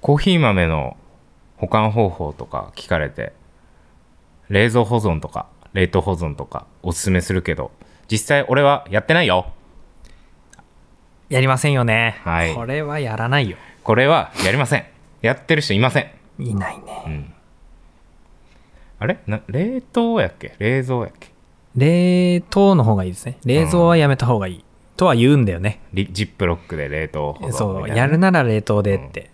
コーヒー豆の保管方法とか聞かれて冷蔵保存とか冷凍保存とかおすすめするけど実際俺はやってないよやりませんよね。はいこれはやらないよ。これはやりませんやってる人いませんいないね。うんあれ？な冷凍やっけ？冷蔵やっけ？冷凍の方がいいですね。冷蔵はやめた方がいい。とは言うんだよね。リジップロックで冷凍保存そう、やるなら冷凍でって。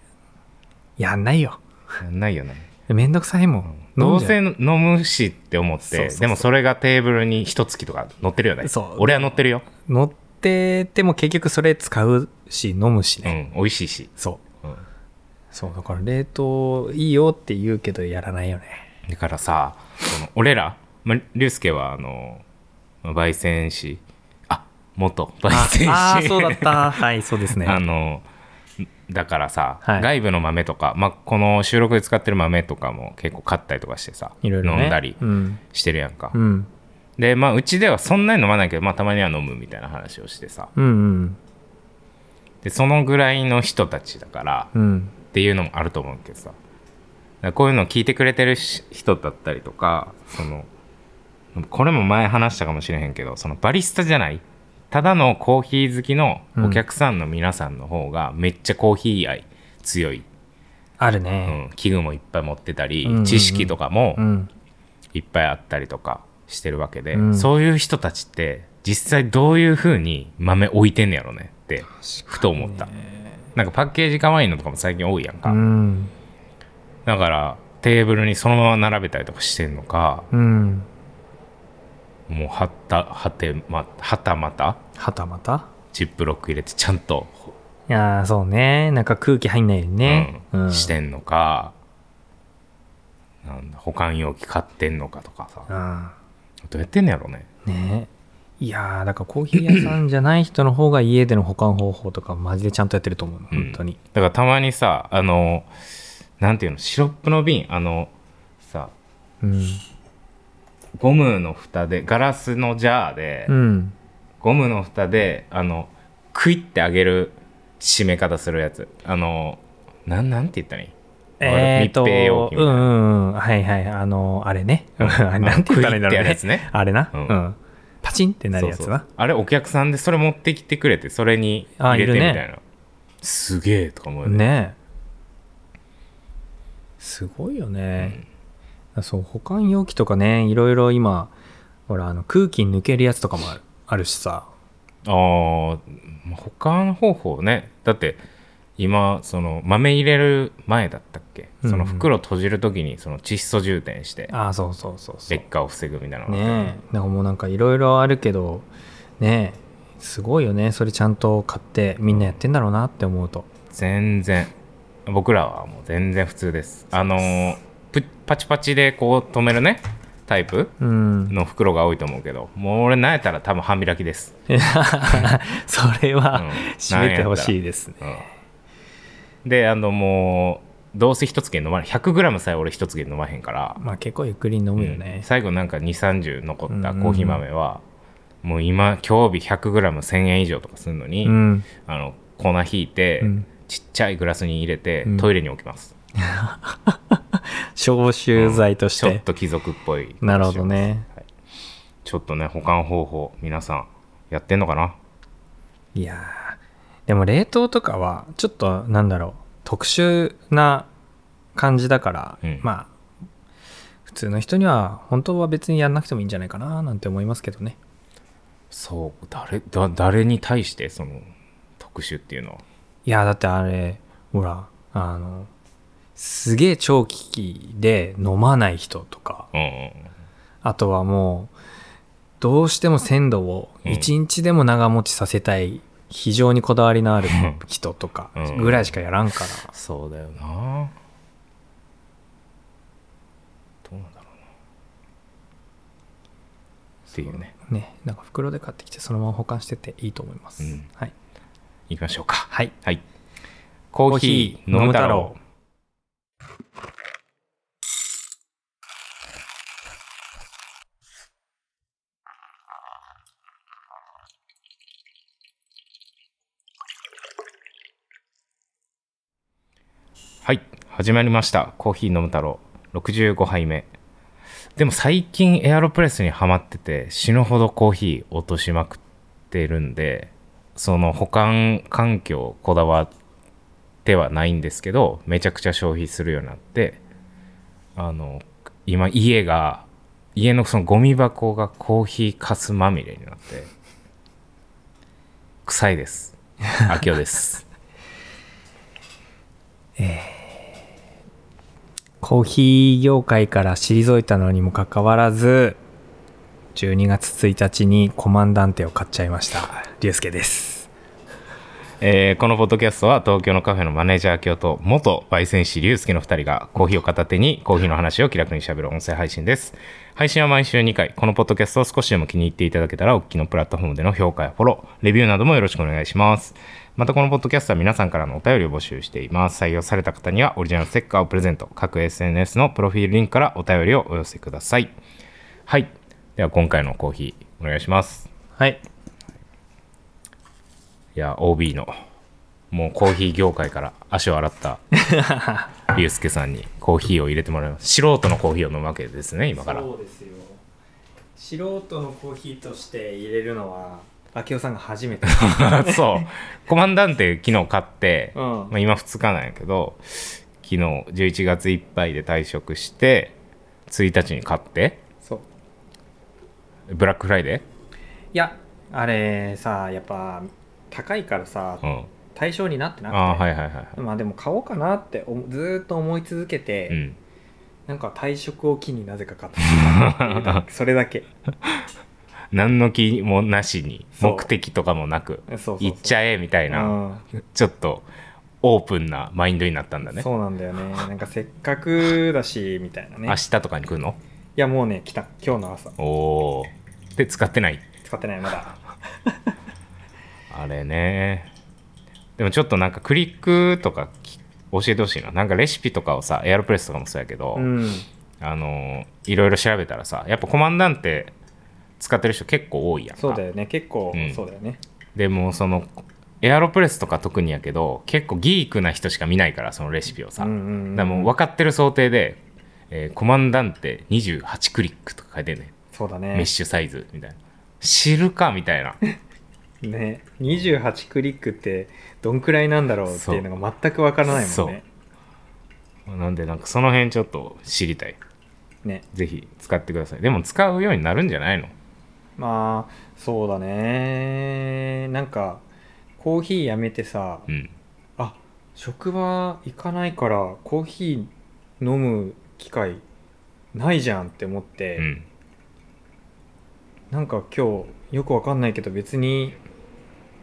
やんないよ。やんないよねめんどくさいもん。どうせ飲むしって思ってでもそれがテーブルに一月とか乗ってるよねそう俺は乗ってるよ乗ってても結局それ使うし、飲むしうね。ん美味しいし、そう。うんそう、だから冷凍いいよって言うけどやらないよね。だからさその俺ら、まあ、竜介はあのまあ焙煎師あ元焙煎師ああー、そうだった。はい、そうですね。あのだからさ、はい外部の豆とか、まあ、この収録で使ってる豆とかも結構買ったりとかしてさいろいろね。飲んだりうん。してるやんか、うん。でまあうちではそんなに飲まないけど、まあ、たまには飲むみたいな話をしてさうんうん。でそのぐらいの人たちだからうん。っていうのもあると思うけどさだからこういうのを聞いてくれてるし人だったりとかそのこれも前話したかもしれへんけどそのバリスタじゃないただのコーヒー好きのお客さんの皆さんの方がめっちゃコーヒー愛強い、あるうね。ん、器具もいっぱい持ってたり、うんうんうん知識とかもうん。いっぱいあったりとかしてるわけで、うんそういう人たちって実際どういう風に豆置いてんねやろねってふと思った、なんかパッケージ可愛いのとかも最近多いやんか、うん。だからテーブルにそのまま並べたりとかしてんのかうん。もうはったはてまはたまた？はたまた？ジップロック入れてちゃんと、いやーそうね。なんか空気入んないようにね。うんしてんのかなんだ保管容器買ってんのかとかさうん。どうやってんのやろねねいやーだからコーヒー屋さんじゃない人の方が家での保管方法とかマジでちゃんとやってると思う本当に。だからたまにさあのなんていうのシロップの瓶あのさうん。ゴムの蓋でガラスのジャーで、うん。ゴムの蓋であのクイってあげる締め方するやつあのなんなんて言ったらいい？えー、密閉容器みたいなうんうんうん。はいはい。あの、あれね。あれ なんて言ったらいいんだろうね。ねあれな。ううんん。パチンってなるやつな。あれお客さんでそれ持ってきてくれてそれに入れてみたいな、すげえとか思うよねねすごいよね。そう、保管容器とかね、いろいろ今、ほら、あの空気抜けるやつとかもあるあるしさ。ああ保管方法ねだって今その豆入れる前だったっけ、うんその袋閉じる時にその窒素充填してああ、そうそうそうそう。劣化を防ぐみたいなねえ。なんかもうなんかいろいろあるけど、ねえ、すごいよね。それちゃんと買ってみんなやってんだろうなって思うと。全然僕らはもう全然普通ですあのープパチパチでこう止めるねタイプうん。の袋が多いと思うけどもう俺なんやったら多分半開きです、それは、うん。閉めてほしいですね。うん、であのもうどうせ一つげ飲まない。100g さえ俺一つげ飲まへんから、まあ結構ゆっくり飲むようん。ね。最後なんか2 3 0残ったコーヒー豆は、もう今今日日 100g1000 円以上とかするのに、うん。あの粉引いて、うん。ちっちゃいグラスに入れて、うん。トイレに置きます 消臭剤として。ちょっと貴族っぽいなるほどね。はい。ちょっとね保管方法皆さんやってんのかな？いやーでも冷凍とかはちょっとなんだろう特殊な感じだから、うん。まあ普通の人には本当は別にやんなくてもいいんじゃないかななんて思いますけどね。そう誰だ誰に対してその特殊っていうのは？いやだってあれほらあのすげえ長期で飲まない人とか。うんうんあとはもうどうしても鮮度をうん一日でも長持ちさせたい非常にこだわりのある人とか うんぐらいしかやらんから、そうだよな。どうなんだろうな。っていうね。ねなんか袋で買ってきてそのまま保管してていいと思います、うん。はい、行きましょうか。はい、はい。コーヒー飲む太郎はい始まりました。コーヒー飲む太郎。65杯目。でも最近エアロプレスにはまってて死ぬほどコーヒー落としまくってるんでその保管環境こだわってはないんですけどめちゃくちゃ消費するようになってあの今家が家のそのゴミ箱がコーヒーかすまみれになって臭いです。秋夫です。えコーヒー業界から退いたのにもかかわらず12月1日にコマンダンテを買っちゃいました。龍介です。えーこのポッドキャストは東京のカフェのマネージャー京と元焙煎師龍介の2人がコーヒーを片手にコーヒーの話を気楽にしゃべる音声配信です。配信は毎週2回このポッドキャストを少しでも気に入っていただけたらお聞きのプラットフォームでの評価やフォローレビューなどもよろしくお願いします。またこのポッドキャストは皆さんからのお便りを募集しています。採用された方にはオリジナルステッカーをプレゼント各 SNS のプロフィールリンクからお便りをお寄せください。はい。では今回のコーヒーお願いします。はい。いや OB のもうコーヒー業界から足を洗った 龍介さんにコーヒーを入れてもらいます。素人のコーヒーを飲むわけですね今から。そうですよ。素人のコーヒーとして入れるのは明夫さんが初めて。そう。コマンダンテ昨日買って、うん。まあ、今2日なんやけど昨日11月いっぱいで退職して1日に買ってそう。ブラックフライデいやあれさやっぱ高いからさーうん。対象になってなくて。ああはいはいはいはい。まあでも買おうかなって思ずーっと思い続けて、うん。なんか退職を機になぜか買った それだけ。何の気もなしに目的とかもなく行っちゃえみたいなちょっとオープンなマインドになったんだね。そうなんだよね。なんかせっかくだしみたいなね。い明日とかに来るの？やもうね来た。今日の朝。おおで使ってない？使ってないまだあれね。でもちょっとなんかクリックとかき教えてほしいな。なんかレシピとかをさエアロプレスとかもそうやけど、うん。あのいろいろ調べたらさやっぱコマンダンテ使ってる人結構多いやんか。そうだよね。結構うん。そうだよね、でもそのエアロプレスとか特にやけど結構ギークな人しか見ないからそのレシピをさ、うんうんうんもう分かってる想定で、えーコマンダンテ28クリックとか書いてんねそうだメッねシュサイズみたいな。知るかみたいなね28クリックってどんくらいなんだろうっていうのが全くわからないもんね。なんでなんかその辺ちょっと知りたい。ね。ぜひ使ってください。でも使うようになるんじゃないの？まあそうだね。なんかコーヒーやめてさうん。あ職場行かないからコーヒー飲む機会ないじゃんって思って、うん。なんか今日よくわかんないけど別に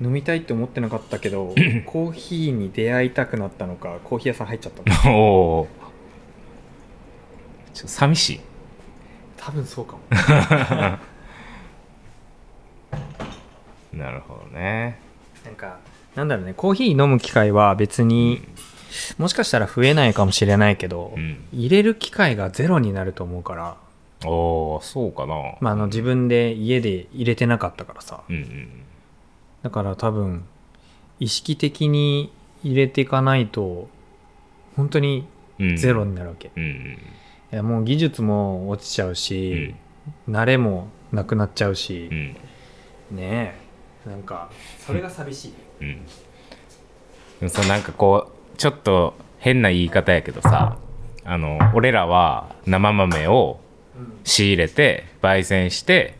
飲みたいって思ってなかったけどコーヒーに出会いたくなったのかコーヒー屋さん入っちゃったの おおちょっと寂しい。多分そうかも。なるほどね。なんかなんだろうね。コーヒー飲む機会は別にもしかしたら増えないかもしれないけど、うん。入れる機会がゼロになると思うから、おおそうかな。まあ、あの自分で家で入れてなかったからさ。うんうんだから多分意識的に入れていかないと本当にうん。ゼロになるわけ、いうんうん。やもう技術も落ちちゃうし、慣れもなくなっちゃうしう、ん。ねえなんかそれが寂しい、うん。でもさなんかこうちょっと変な言い方やけどさあの俺らは生豆を仕入れて焙煎して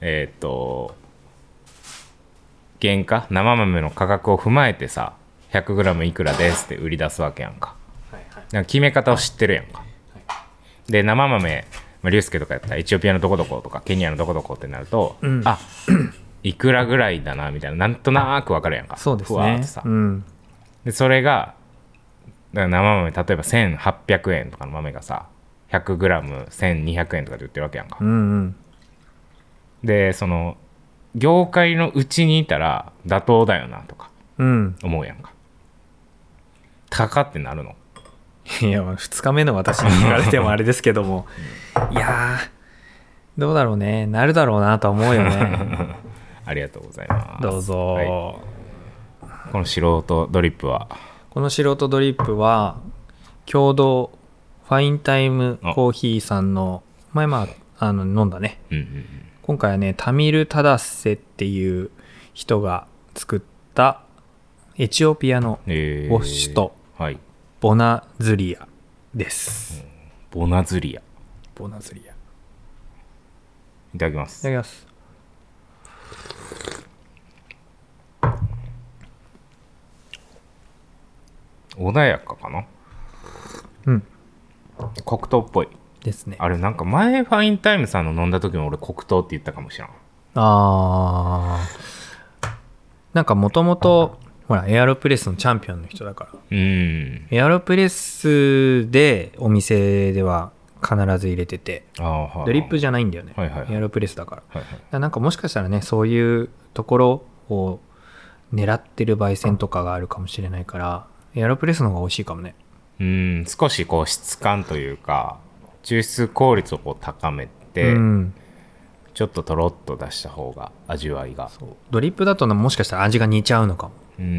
えーっと原価？生豆の価格を踏まえてさ 100g いくらですって売り出すわけやんか。はいはい。なんか決め方を知ってるやんか。で生豆まあリュウスケとかやったらエチオピアのどこどことかケニアのどこどこってなると、うん。あ いくらぐらいだなみたいななんとなく分かるやんか。そうですね。ふわーってさ、うん。でそれが生豆例えば1800円とかの豆がさ 100g1200 円とかで売ってるわけやんか、うんうん。でその業界のうちにいたら妥当だよなとかうん。思うやんか。高ってなるの。いや2日目の私に聞かれてもあれですけども。いやーどうだろうね。なるだろうなとは思うよね。ありがとうございます。どうぞ、はい。この素人ドリップは？この素人ドリップは共同ファインタイムコーヒーさんの前まああの飲んだね。うんうん今回はねタミル・タダッセっていう人が作ったエチオピアのえー。ウォッシュとはい。ボナズリアです、ボナズリア。いボナズリア。いただきます。ただきます。穏やかかな？うん。黒糖っぽいですね。あれなんか前ファインタイムさんの飲んだ時も俺黒糖って言ったかもしれん。あー。なんかもともとほらエアロプレスのチャンピオンの人だから。うん。エアロプレスでお店では必ず入れてて。ドリップじゃないんだよね、はいはいはい。エアロプレスだから。はいはい。らなんかもしかしたらねそういうところを狙ってる焙煎とかがあるかもしれないからエアロプレスの方が美味しいかもね。うん少しこう質感というか抽出効率をこう高めて、うん。ちょっととろっと出した方が味わいが。ドリップだともしかしたら味が似ちゃうのかも。うんうん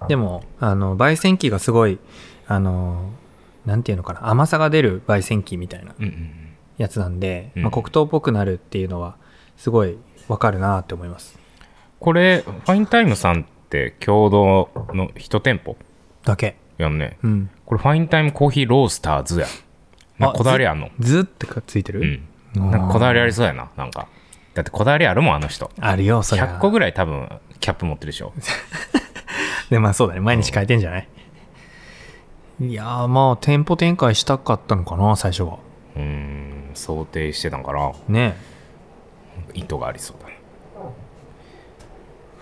うん。でもあの焙煎機がすごいあのなんていうのかな甘さが出る焙煎機みたいなうんうんやつなんで、うん。まあ、黒糖っぽくなるっていうのはすごいわかるなって思います。これファインタイムさんって共同の1店舗？だけやんね。うん。これファインタイムコーヒーロースターズや。なこだわりあんの？ずってかついてる、うん。なんかこだわりありそうやななんか。だってこだわりあるもんあの人。あるよそれは100個ぐらい多分キャップ持ってるでしょ。でまあそうだね。毎日変えてんじゃない、いやーまあ店舗展開したかったのかな最初は。うーん想定してたんかな。ね。意図がありそうだね。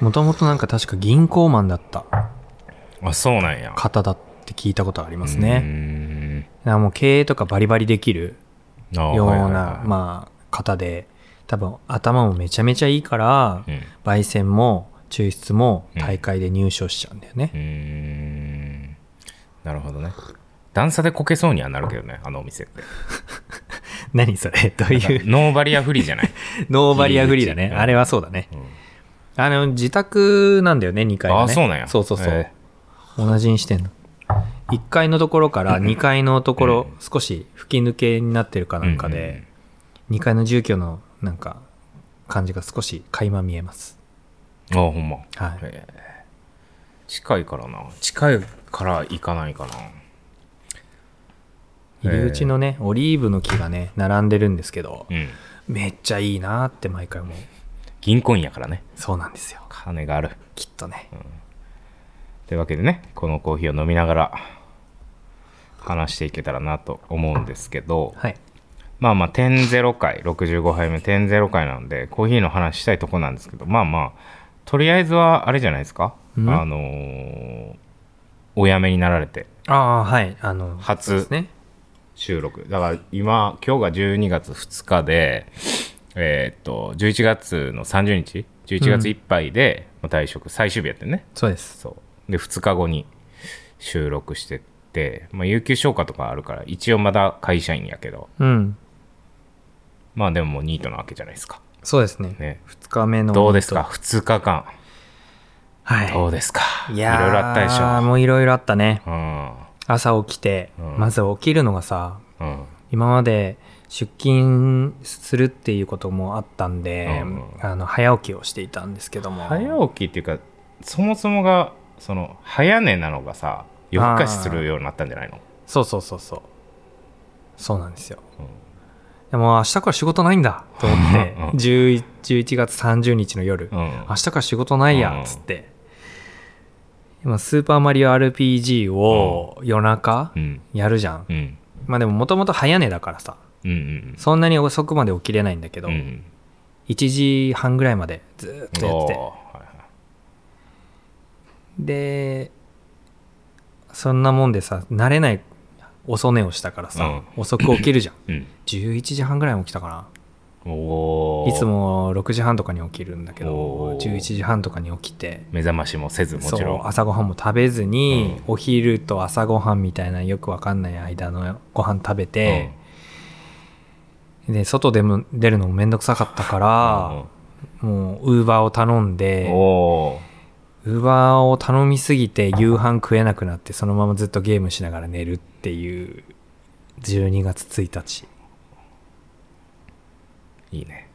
もともとなんか確か銀行マンだったあそうなんや。方だって聞いたことありますね。ん。だからもう経営とかバリバリできるあようなはい。まあ方で多分頭もめちゃめちゃいいから、うん。焙煎も抽出も大会で入賞しちゃうんだよね。う、ーん。なるほどね。段差でこけそうにはなるけどねあのお店って。何それ？どういう？ノーバリアフリーじゃない、ノーバリアフリーだね、うんあれはそうだね。うん。あの自宅なんだよね2階がね。あそうなんや。そうそうそう、へ同じにしてんの？1階のところから2階のところうん。少し吹き抜けになってるかなんかで、2階の住居のなんか感じが少し垣間見えます。あほんま。はい。へえ。近いからな。近いから行かないかな。入り口のねオリーブの木がね並んでるんですけどうん。めっちゃいいなって毎回思う。銀行員やからね。そうなんですよ。金がある。きっとねというわけでねこのコーヒーを飲みながら話していけたらなと思うんですけどはい。まあまあ点ゼロ回65杯目点ゼロ回なのでコーヒーの話したいとこなんですけどまあまあとりあえずはあれじゃないですか、うん？あのーお辞めになられて。ああはい。あの初収録。だから今今日が12月2日でえーっと11月の30日？11月いっぱいで退職最終日やってんね。そうです。そうで2日後に収録してって、まあ、有給消化とかあるから一応まだ会社員やけど。うん。まあでももうニートなわけじゃないですか。そうですね。ね。2日目のどうですか？2日間。はい。どうですか？いいやーろいろあったでしょ。もういろいろあったね。うん。朝起きて、うん。まず起きるのがさうん。今まで出勤するっていうこともあったんで、うん。あの早起きをしていたんですけども。早起きっていうかそもそもがその早寝なのがさ夜更かしするようになったんじゃないの？そうそうそうそう。そうなんですよ、うん。でも明日から仕事ないんだと思ってうん。11 11月30日の夜、うん。明日から仕事ないやっつって、今スーパーマリオ RPG を夜中うん。やるじゃん、うん。まあでももともと早寝だからさ。うんうんそんなに遅くまで起きれないんだけど、うん1時半ぐらいまでずーっとやっててでそんなもんでさ慣れない遅寝をしたからさ、遅く起きるじゃん。うん。11時半ぐらいに起きたかおー。ないつも6時半とかに起きるんだけどおー。11時半とかに起きて目覚ましもせずもちろん。朝ごはんも食べずに、うお昼と朝ごはんみたいなよくわかんない間のご飯食べて、で外でも出るのもめんどくさかったから、もうウーバーを頼んうんでおーウーバーを頼みすぎて夕飯食えなくなってそのままずっとゲームしながら寝るっていう12月1日。いいね。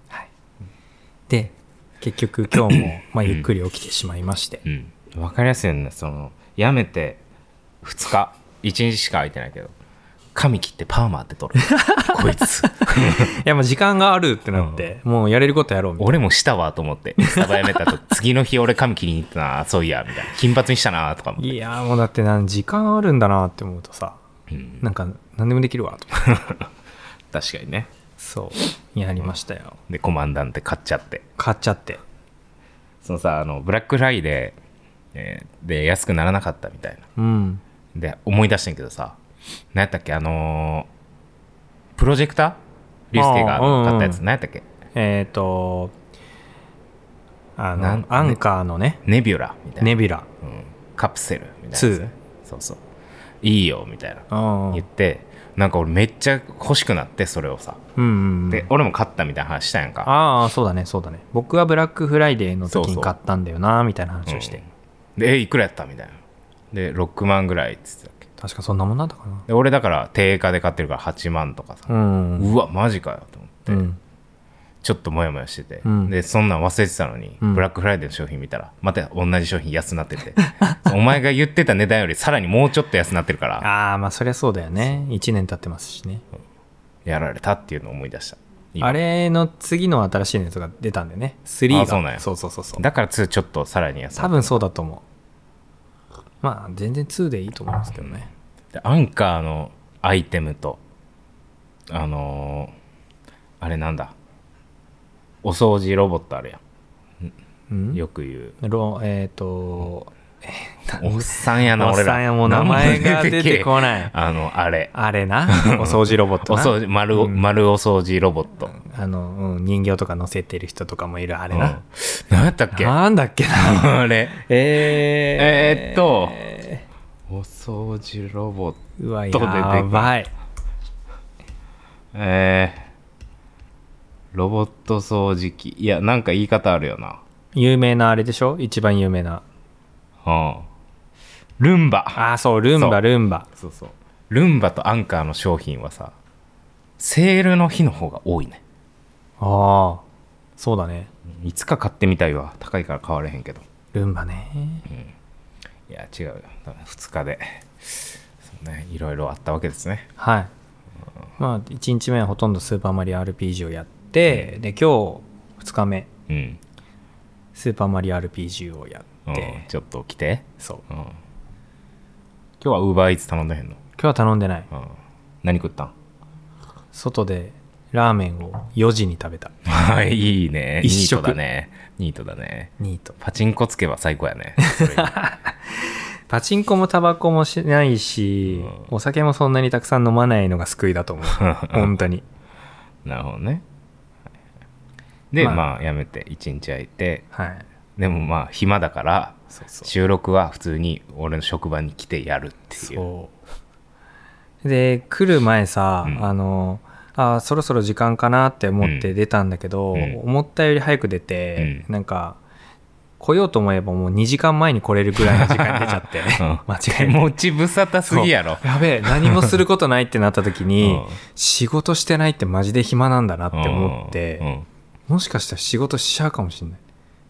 で結局今日も まあゆっくり起きてしまいまして。うん。分かりやすいよね。そのやめて2日1日しか空いてないけど髪切ってパーマって取る。こいつ。いやもう時間があるってなって、もうやれることやろうみたい俺もしたわと思ってスタバやめたと次の日俺髪切りに行ったな。そういやみたいな。金髪にしたなとかいやーもうだってなん時間あるんだなって思うとさうん。なんか何でもできるわと。確かにね。そう。やりましたよ。でコマンダンテ買っちゃって。買っちゃって。そのさあのブラックフライデーで安くならなかったみたいな。うん。で思い出してんけどさ何やったっけ？あのープロジェクター？リュウスケがあーうんうん。買ったやつ。何やったっけ？えっ、ー、とあのアンカーのね。ネビュラみたいな、ネビュラうん。カプセルみたいなやつ。2そうそう。いいよみたいな。うん言ってなんか俺めっちゃ欲しくなってそれをさ。うんうんで俺も買ったみたいな話したやんか。ああそうだねそうだね。僕はブラックフライデーの時に買ったんだよなみたいな話をして、うん。でえいくらやった？みたいな。で6万ぐらいっつって確かそんなもんだったかな。で俺だから定価で買ってるから8万とかさ、うん。うわマジかよと思って、うん。ちょっとモヤモヤしてて、うん。でそんなん忘れてたのに、うん。ブラックフライデーの商品見たらまた同じ商品安くなってて。お前が言ってた値段よりさらにもうちょっと安くなってるから。ああまあそりゃそうだよね。1年経ってますしね。やられたっていうのを思い出した。今。あれの次の新しいやつが出たんだよね。3が。あそうなんや。そうそうそうそう。だから2ちょっとさらに安多分そうだと思うまあ全然2でいいと思いますけどね。でアンカーのアイテムとあのーあれなんだ？お掃除ロボットあるやうん？んよく言う。ロえっ、と おっさんやなおっ俺らさんやもう名前が出てこない。あのあれ。あれな？お掃除ロボットな？お掃除丸,、うん。丸お掃除ロボット。あの、うん、人形とか乗せてる人とかもいるあれな、うん。何やったっけ？あなんだっけな？れ。ええーっと。お掃除ロボットうわやばい。えー、ロボット掃除機。いやなんか言い方あるよな。有名なあれでしょ？一番有名なうん。ルンバ。ああそうルンそう。バルンバ。そうそう。ルンバとアンカーの商品はさセールの日の方が多いね。ああそうだね。いつか買ってみたいわ。高いから買われへんけど。ルンバね。いや違う。よ2日で。そうねいろいろあったわけですね。はい。まあ1日目はほとんどスーパーマリオ RPG をやってで今日2日目。うん、スーパーマリオ RPG をやうんって、ちょっと来て、そう。うん、今日はウーバーイーツ頼んでへんの、今日は頼んでない。うん、何食ったん？外でラーメンを4時に食べた。は いいいね。一食。ニートだね。ニートだね。ニート。パチンコつけば最高やね。パチンコもタバコもしないし、うお酒もそんなにたくさん飲まないのが救いだと思う。本当に。なるほどね。でままあ、やめて。1日空いて。はいでもまあ暇だから収録は普通に俺の職場に来てやるっていう。そう。で来る前さ、うん。あのあそろそろ時間かなって思って出たんだけど、うん。思ったより早く出て、うん。なんか来ようと思えばもう2時間前に来れるぐらいの時間に出ちゃって、うん。間違手えて。持ち無沙汰すぎやろ。やべえ何もすることないってなった時に、うん。仕事してないってマジで暇なんだなって思って、うん。もしかしたら仕事しちゃうかもしれない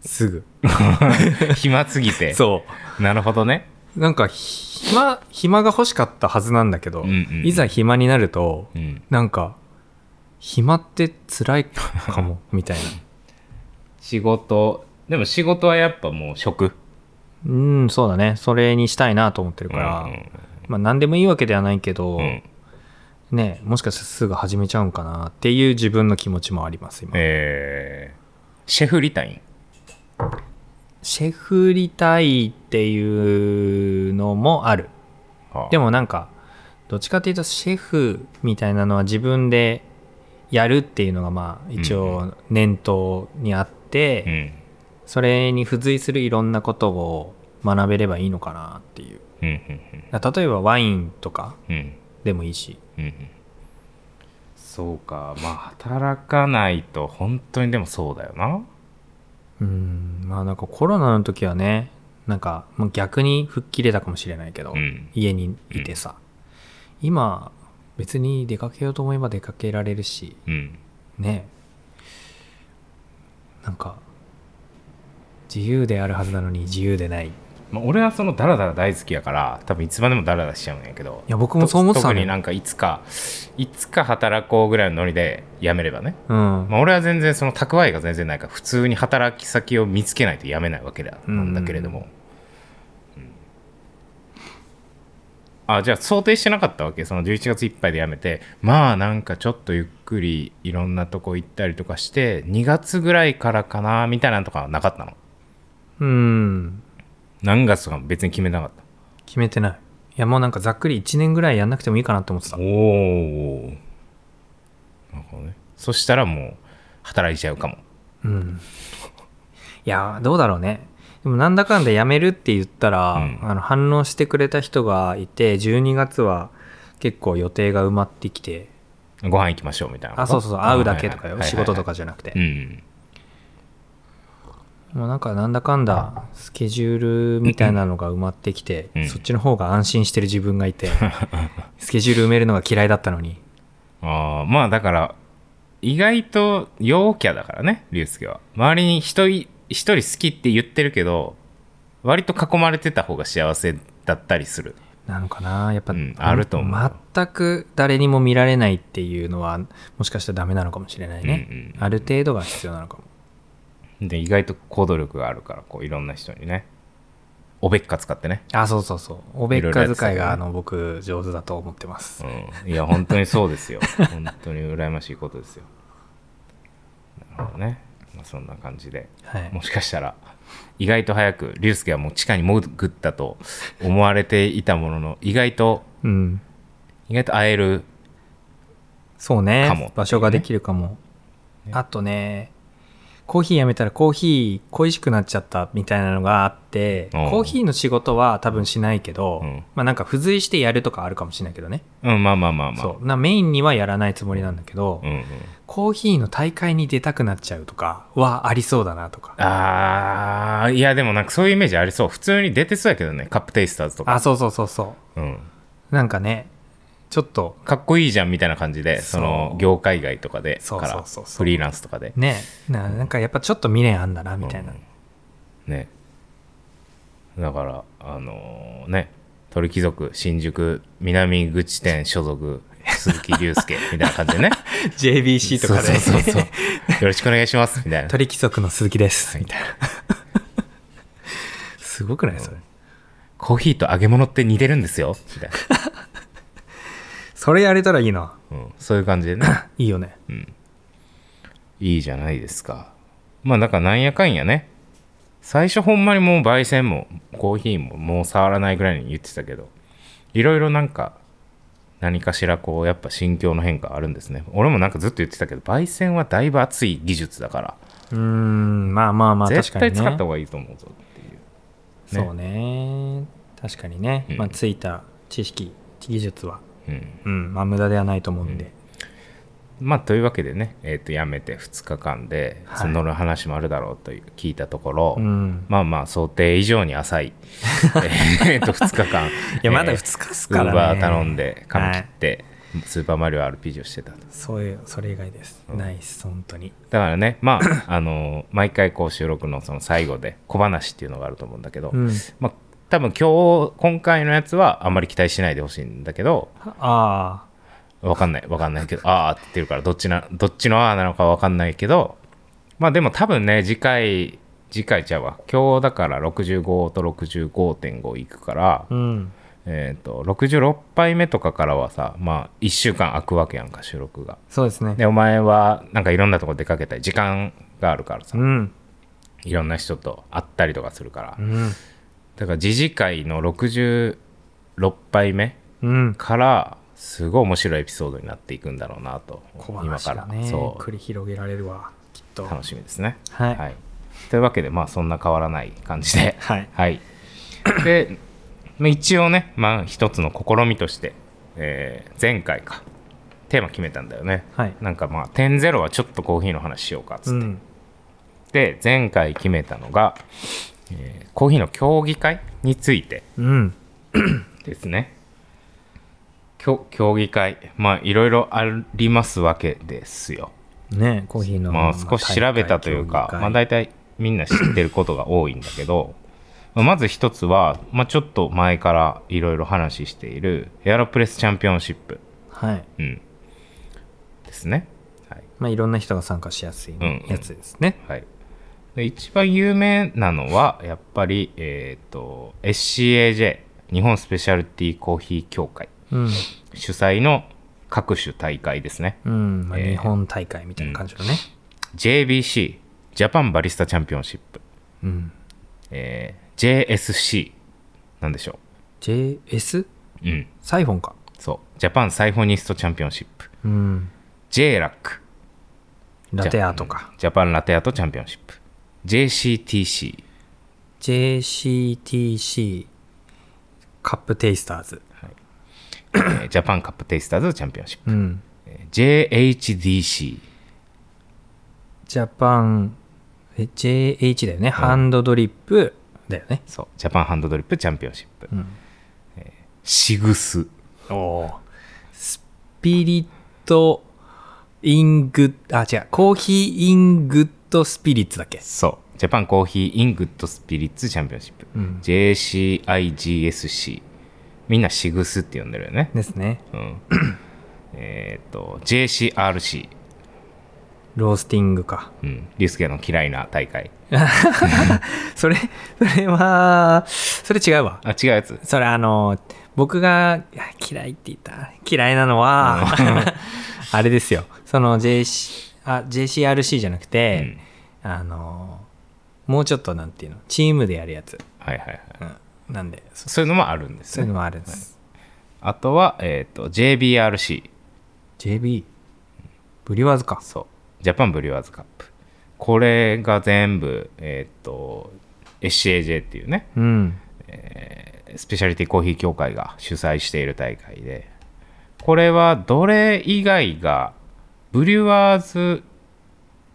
すぐ。う ん暇すぎて。そなるほどね。うなんか暇暇が欲しかったはずなんだけど、うんうんいざ暇になるとうん。なんか暇って辛いかも みたいな。仕事でも仕事はやっぱもう職うんそうだね。それにしたいなと思ってるから、うん。まあ何でもいいわけではないけど、うん。ねもしかしたらすぐ始めちゃうんかなっていう自分の気持ちもあります今、えーシェフリタイン？シェフりたいっていうのもある。でももなんかどっちかっていうとシェフみたいなのは自分でやるっていうのがまあ一うん応念頭にあって、うんそれに付随するいろんなことを学べればいいのかなっていう。うん。うん。例えばワインとかうんうん。でもいいし。うん。うん。そうか。まあ働かないと本当にでもそうだよなうん。まあなんかコロナの時はねなんかもう逆に吹っ切れたかもしれないけど、うん。家にいてさ、今別に出かけようと思えば出かけられるしうん。ね。なんか自由であるはずなのに自由でない。いまあ、俺はそのダラダラ大好きやから多分いつまでもダラダラしちゃうんやけど。や僕もそう思ってたのよ特になんかいつかいつか働こうぐらいのノリで辞めればね、うん、まあ、俺は全然その蓄えが全然ないから普通に働き先を見つけないと辞めないわけだ。なんだけれども、うん。あじゃあ想定してなかったわけ？その11月いっぱいで辞めて。まあなんかちょっとゆっくりいろんなとこ行ったりとかして2月ぐらいからかなみたいなのとかはなかったの？うん何月とかも別に決めなかった。決めてない。いやもうなんかざっくり1年ぐらいやんなくてもいいかなって思ってた。おおなるほどね。そしたらもう働いちゃうかも。うん。いやどうだろうね。でもなんだかんだ辞めるって言ったら、うん。あの反応してくれた人がいて12月は結構予定が埋まってきて。ご飯行きましょうみたいなあそうそうそう。会うだけとかよ。はいはいはい。仕事とかじゃなくて、うんもうなんかなんだかんだスケジュールみたいなのが埋まってきて、うん。そっちの方が安心してる自分がいて スケジュール埋めるのが嫌いだったのに。あーまあだから意外と陽キャだからね竜介は。周りに一人一人好きって言ってるけど割と囲まれてた方が幸せだったりする。なのかなやっぱ、うんあると思う。全く誰にも見られないっていうのはもしかしたらダメなのかもしれないね、うんうん。ある程度が必要なのかもで意外と行動力があるからこういろんな人にね。おべっか使ってね、あそうそうそう。おべっか使いがあの僕上手だと思ってます、うん、いや本当にそうですよ。本当に羨ましいことですよ。なるほどね、まあ、そんな感じで。はい。もしかしたら意外と早く竜介はもう地下に潜ったと思われていたものの意外とうん。意外と会えるそうね。ね。場所ができるかも、あとねコーヒーやめたらコーヒー恋しくなっちゃったみたいなのがあってうん。コーヒーの仕事は多分しないけど、うん。まあなんか付随してやるとかあるかもしれないけどね、うんまあまあまあまあ。そう。なメインにはやらないつもりなんだけど、うんうん、コーヒーの大会に出たくなっちゃうとかはありそうだなとか。あーいやでもなんかそういうイメージありそう。普通に出てそうやけどね。カップテイスターズとか。あそうそうそうそう。ん、うなんかねちょっとかっこいいじゃんみたいな感じでその業界外とかでからフリーランスとかで。ね。ななんかやっぱちょっと未練あんだなみたいな、ね。だからあのね。鳥貴族新宿南口店所属鈴木隆介 みたいな感じでね。JBC とかで。そうそうそう よろしくお願いしますみたいな。鳥貴族の鈴木です。みたいな。すごくないそれ。コーヒーと揚げ物って似てるんですよみたいそれやれたらいいな。な、うん、そういう感じでね。いいよね。いいじゃないですか。まあだからなんやかんやね。最初ほんまにもう焙煎もコーヒーももう触らないぐらいに言ってたけどいろいろなんか何かしらこうやっぱ心境の変化あるんですね。俺もなんかずっと言ってたけど焙煎はだいぶ熱い技術だから、うーんまあまあまあ確絶対かにね。使った方がいいと思うぞっていう。ねそうね。確かにね、うん。まあついた知識技術はうん。うん。まあ無駄ではないと思うんで、まあというわけでね、えー、と辞めて2日間ではい。そのる話もあるだろうという聞いたところ、うん。まあまあ想定以上に浅い。えーと2日間。いいやまだ2日っすからね。ウーバー頼んで髪切って、スーパーマリオ RPG をしてたそういうそれ以外です、うん。ナイス本当に。だからねまああの毎回こう収録のその最後で小話っていうのがあると思うんだけど、うん。まあ多分今日今回のやつはあんまり期待しないでほしいんだけどあわかんないわかんないけどあーって言ってるからどっちなどっちのあーなのかわかんないけどまあでも多分ね次回次回ちゃうわ。今日だから65と65.5いくからあ、うん。えっ、と66杯目とかからはさまあ1週間空くわけやんか収録が。そうですね。でお前はなんかいろんなとこ出かけたり時間があるからさうん。いろんな人と会ったりとかするからうんだから次次回の66杯目うん。からすごい面白いエピソードになっていくんだろうなと小今から。ねそう。繰り広げられるわきっと。楽しみですね。はい。というわけでまあそんな変わらない感じで、はい。はい、でまあ一応ね、まあ、一つの試みとして、えー前回か。テーマ決めたんだよね。はい。なんかまあ点ゼロはちょっとコーヒーの話しようかっつって、うん。で前回決めたのが、えーコーヒーの競技会についてうん。ですね。きょ競技会まあいろいろありますわけですよ。ねコーヒーのまあ少し調べたというか、まあ、大体みんな知ってることが多いんだけどまず一つは、まあ、ちょっと前からいろいろ話しているエアロプレスチャンピオンシップ、はい。うん、ですね。はい。まあいろんな人が参加しやすいんうん。やつですね。はい、で一番有名なのはやっぱり、えー、と SCAJ 日本スペシャルティーコーヒー協会。うん。主催の各種大会ですね。うん、まあ、えー日本大会みたいな感じのね。JBC ジャパンバリスタチャンピオンシップ、うん。えー JSC なんでしょ JS ううん。サイフォンか。そう。ジャパンサイフォニストチャンピオンシップ。うん。 JLAC ラテアートか。ジャパンラテアートチャンピオンシップ JCTC JCTC カップテイスターズ。えージャパンカップテイスターズチャンピオンシップ。うん。えー JHDC ジャパンえ JH だよね、ハンドドリップだよね。そう。ジャパンハンドドリップチャンピオンシップ、うん。シグス。おおスピリットイングあ違う。コーヒーイングッドスピリッツだっけ。そう。ジャパンコーヒーイングッドスピリッツチャンピオンシップ、うん JCIGSC みんなシグスって呼んでるよね。ですね。うん。えーっと JCRC ロースティングか。うん。リスケの嫌いな大会。それそれはそれ違うわ。あ違うやつ？それあの僕が嫌いって言った。嫌いなのは、あれですよ。その JC あ JCRC じゃなくて、あのもうちょっとなんていうのチームでやるやつ、はいはいはい。うん、なんでそそういうのもあるんですね。そういうのもあるんです、あとは、えーっと JBRC JB ブリュワーズか。そう。ジャパンブリュワーズカップ。これが全部えーっと SCAJ っていうね。うん。スペシャリティコーヒー協会が主催している大会で。これはどれ以外がブリュワーズ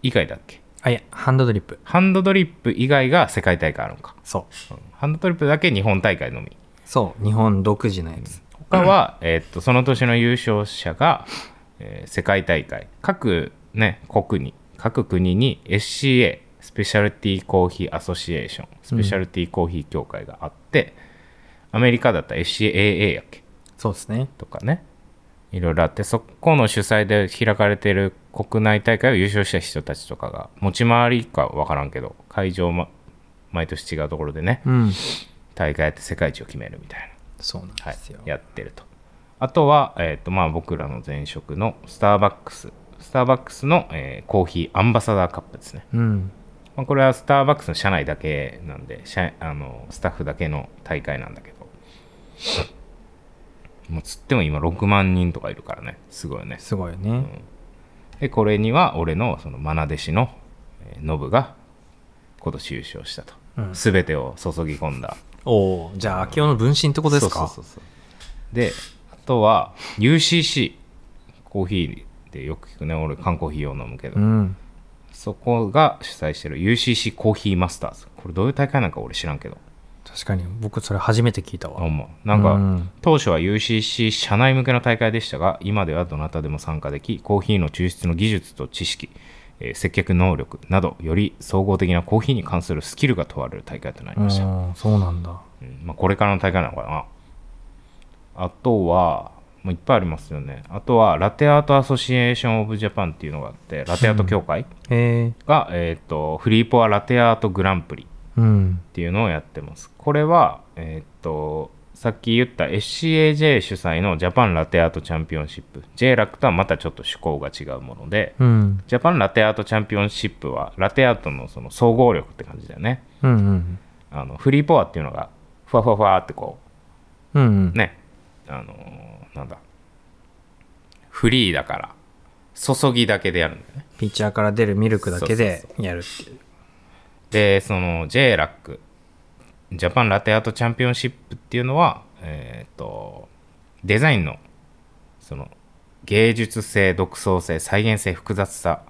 以外だっけ？あいやハンドドリップ。ハンドドリップ以外が世界大会あるのか、そう。うん。ハンドドリップだけ日本大会のみ。そう日本独自のやつ。他は、えーっとその年の優勝者が、えー世界大会。各、ね、国に各国に SCA スペシャルティーコーヒーアソシエーションスペシャルティーコーヒー協会があって、アメリカだったら SCAA やっけ？そうですね。とかねいろいろあってそこの主催で開かれている国内大会を優勝した人たちとかが持ち回りか分からんけど会場、ま、毎年違うところでねうん。大会やって世界一を決めるみたいな。そうなんはいですよ、、やってると。あとは、えーとまあ、僕らの前職のスターバックス。スターバックスの、えーコーヒーアンバサダーカップですね、うん。まあ、これはスターバックスの社内だけなんで社あのスタッフだけの大会なんだけどもうつっても今6万人とかいるからね。すごいよね。すごいよね、でこれには俺のその愛弟子のえーノブが今年優勝したと、うん。全てを注ぎ込んだ。おおじゃあ秋夫の分身ってことですか？そうそうそうそう。であとは UCC コーヒーでよく聞くね。俺缶コーヒーを飲むけど、うん。そこが主催してる UCC コーヒーマスターズ。これどういう大会なんか俺知らんけど確かに僕それ初めて聞いたわ。なんか、うん。当初は UCC 社内向けの大会でしたが今ではどなたでも参加できコーヒーの抽出の技術と知識、えー接客能力などより総合的なコーヒーに関するスキルが問われる大会となりました、うんそうなんだ。うんまあ、これからの大会なのかな。あとはもういっぱいありますよね。あとはラテアートアソシエーション・オブ・ジャパンっていうのがあってラテアート協会が、えー、とフリーポアラテアートグランプリうんっていうのをやってます。これはえっ、とさっき言った SCAJ 主催のジャパンラテアートチャンピオンシップ。JLAC とはまたちょっと趣向が違うものでうん。ジャパンラテアートチャンピオンシップはラテアートのその総合力って感じだよね。うんうんあのフリーポアっていうのがふわふわふわってこううんうん。ね。あのーなんだ。フリーだから注ぎだけでやるんだよね。ピッチャーから出るミルクだけでやるっていうでその JLAC ジャパンラテアートチャンピオンシップっていうのはえっ、とデザインのその芸術性独創性再現性複雑さ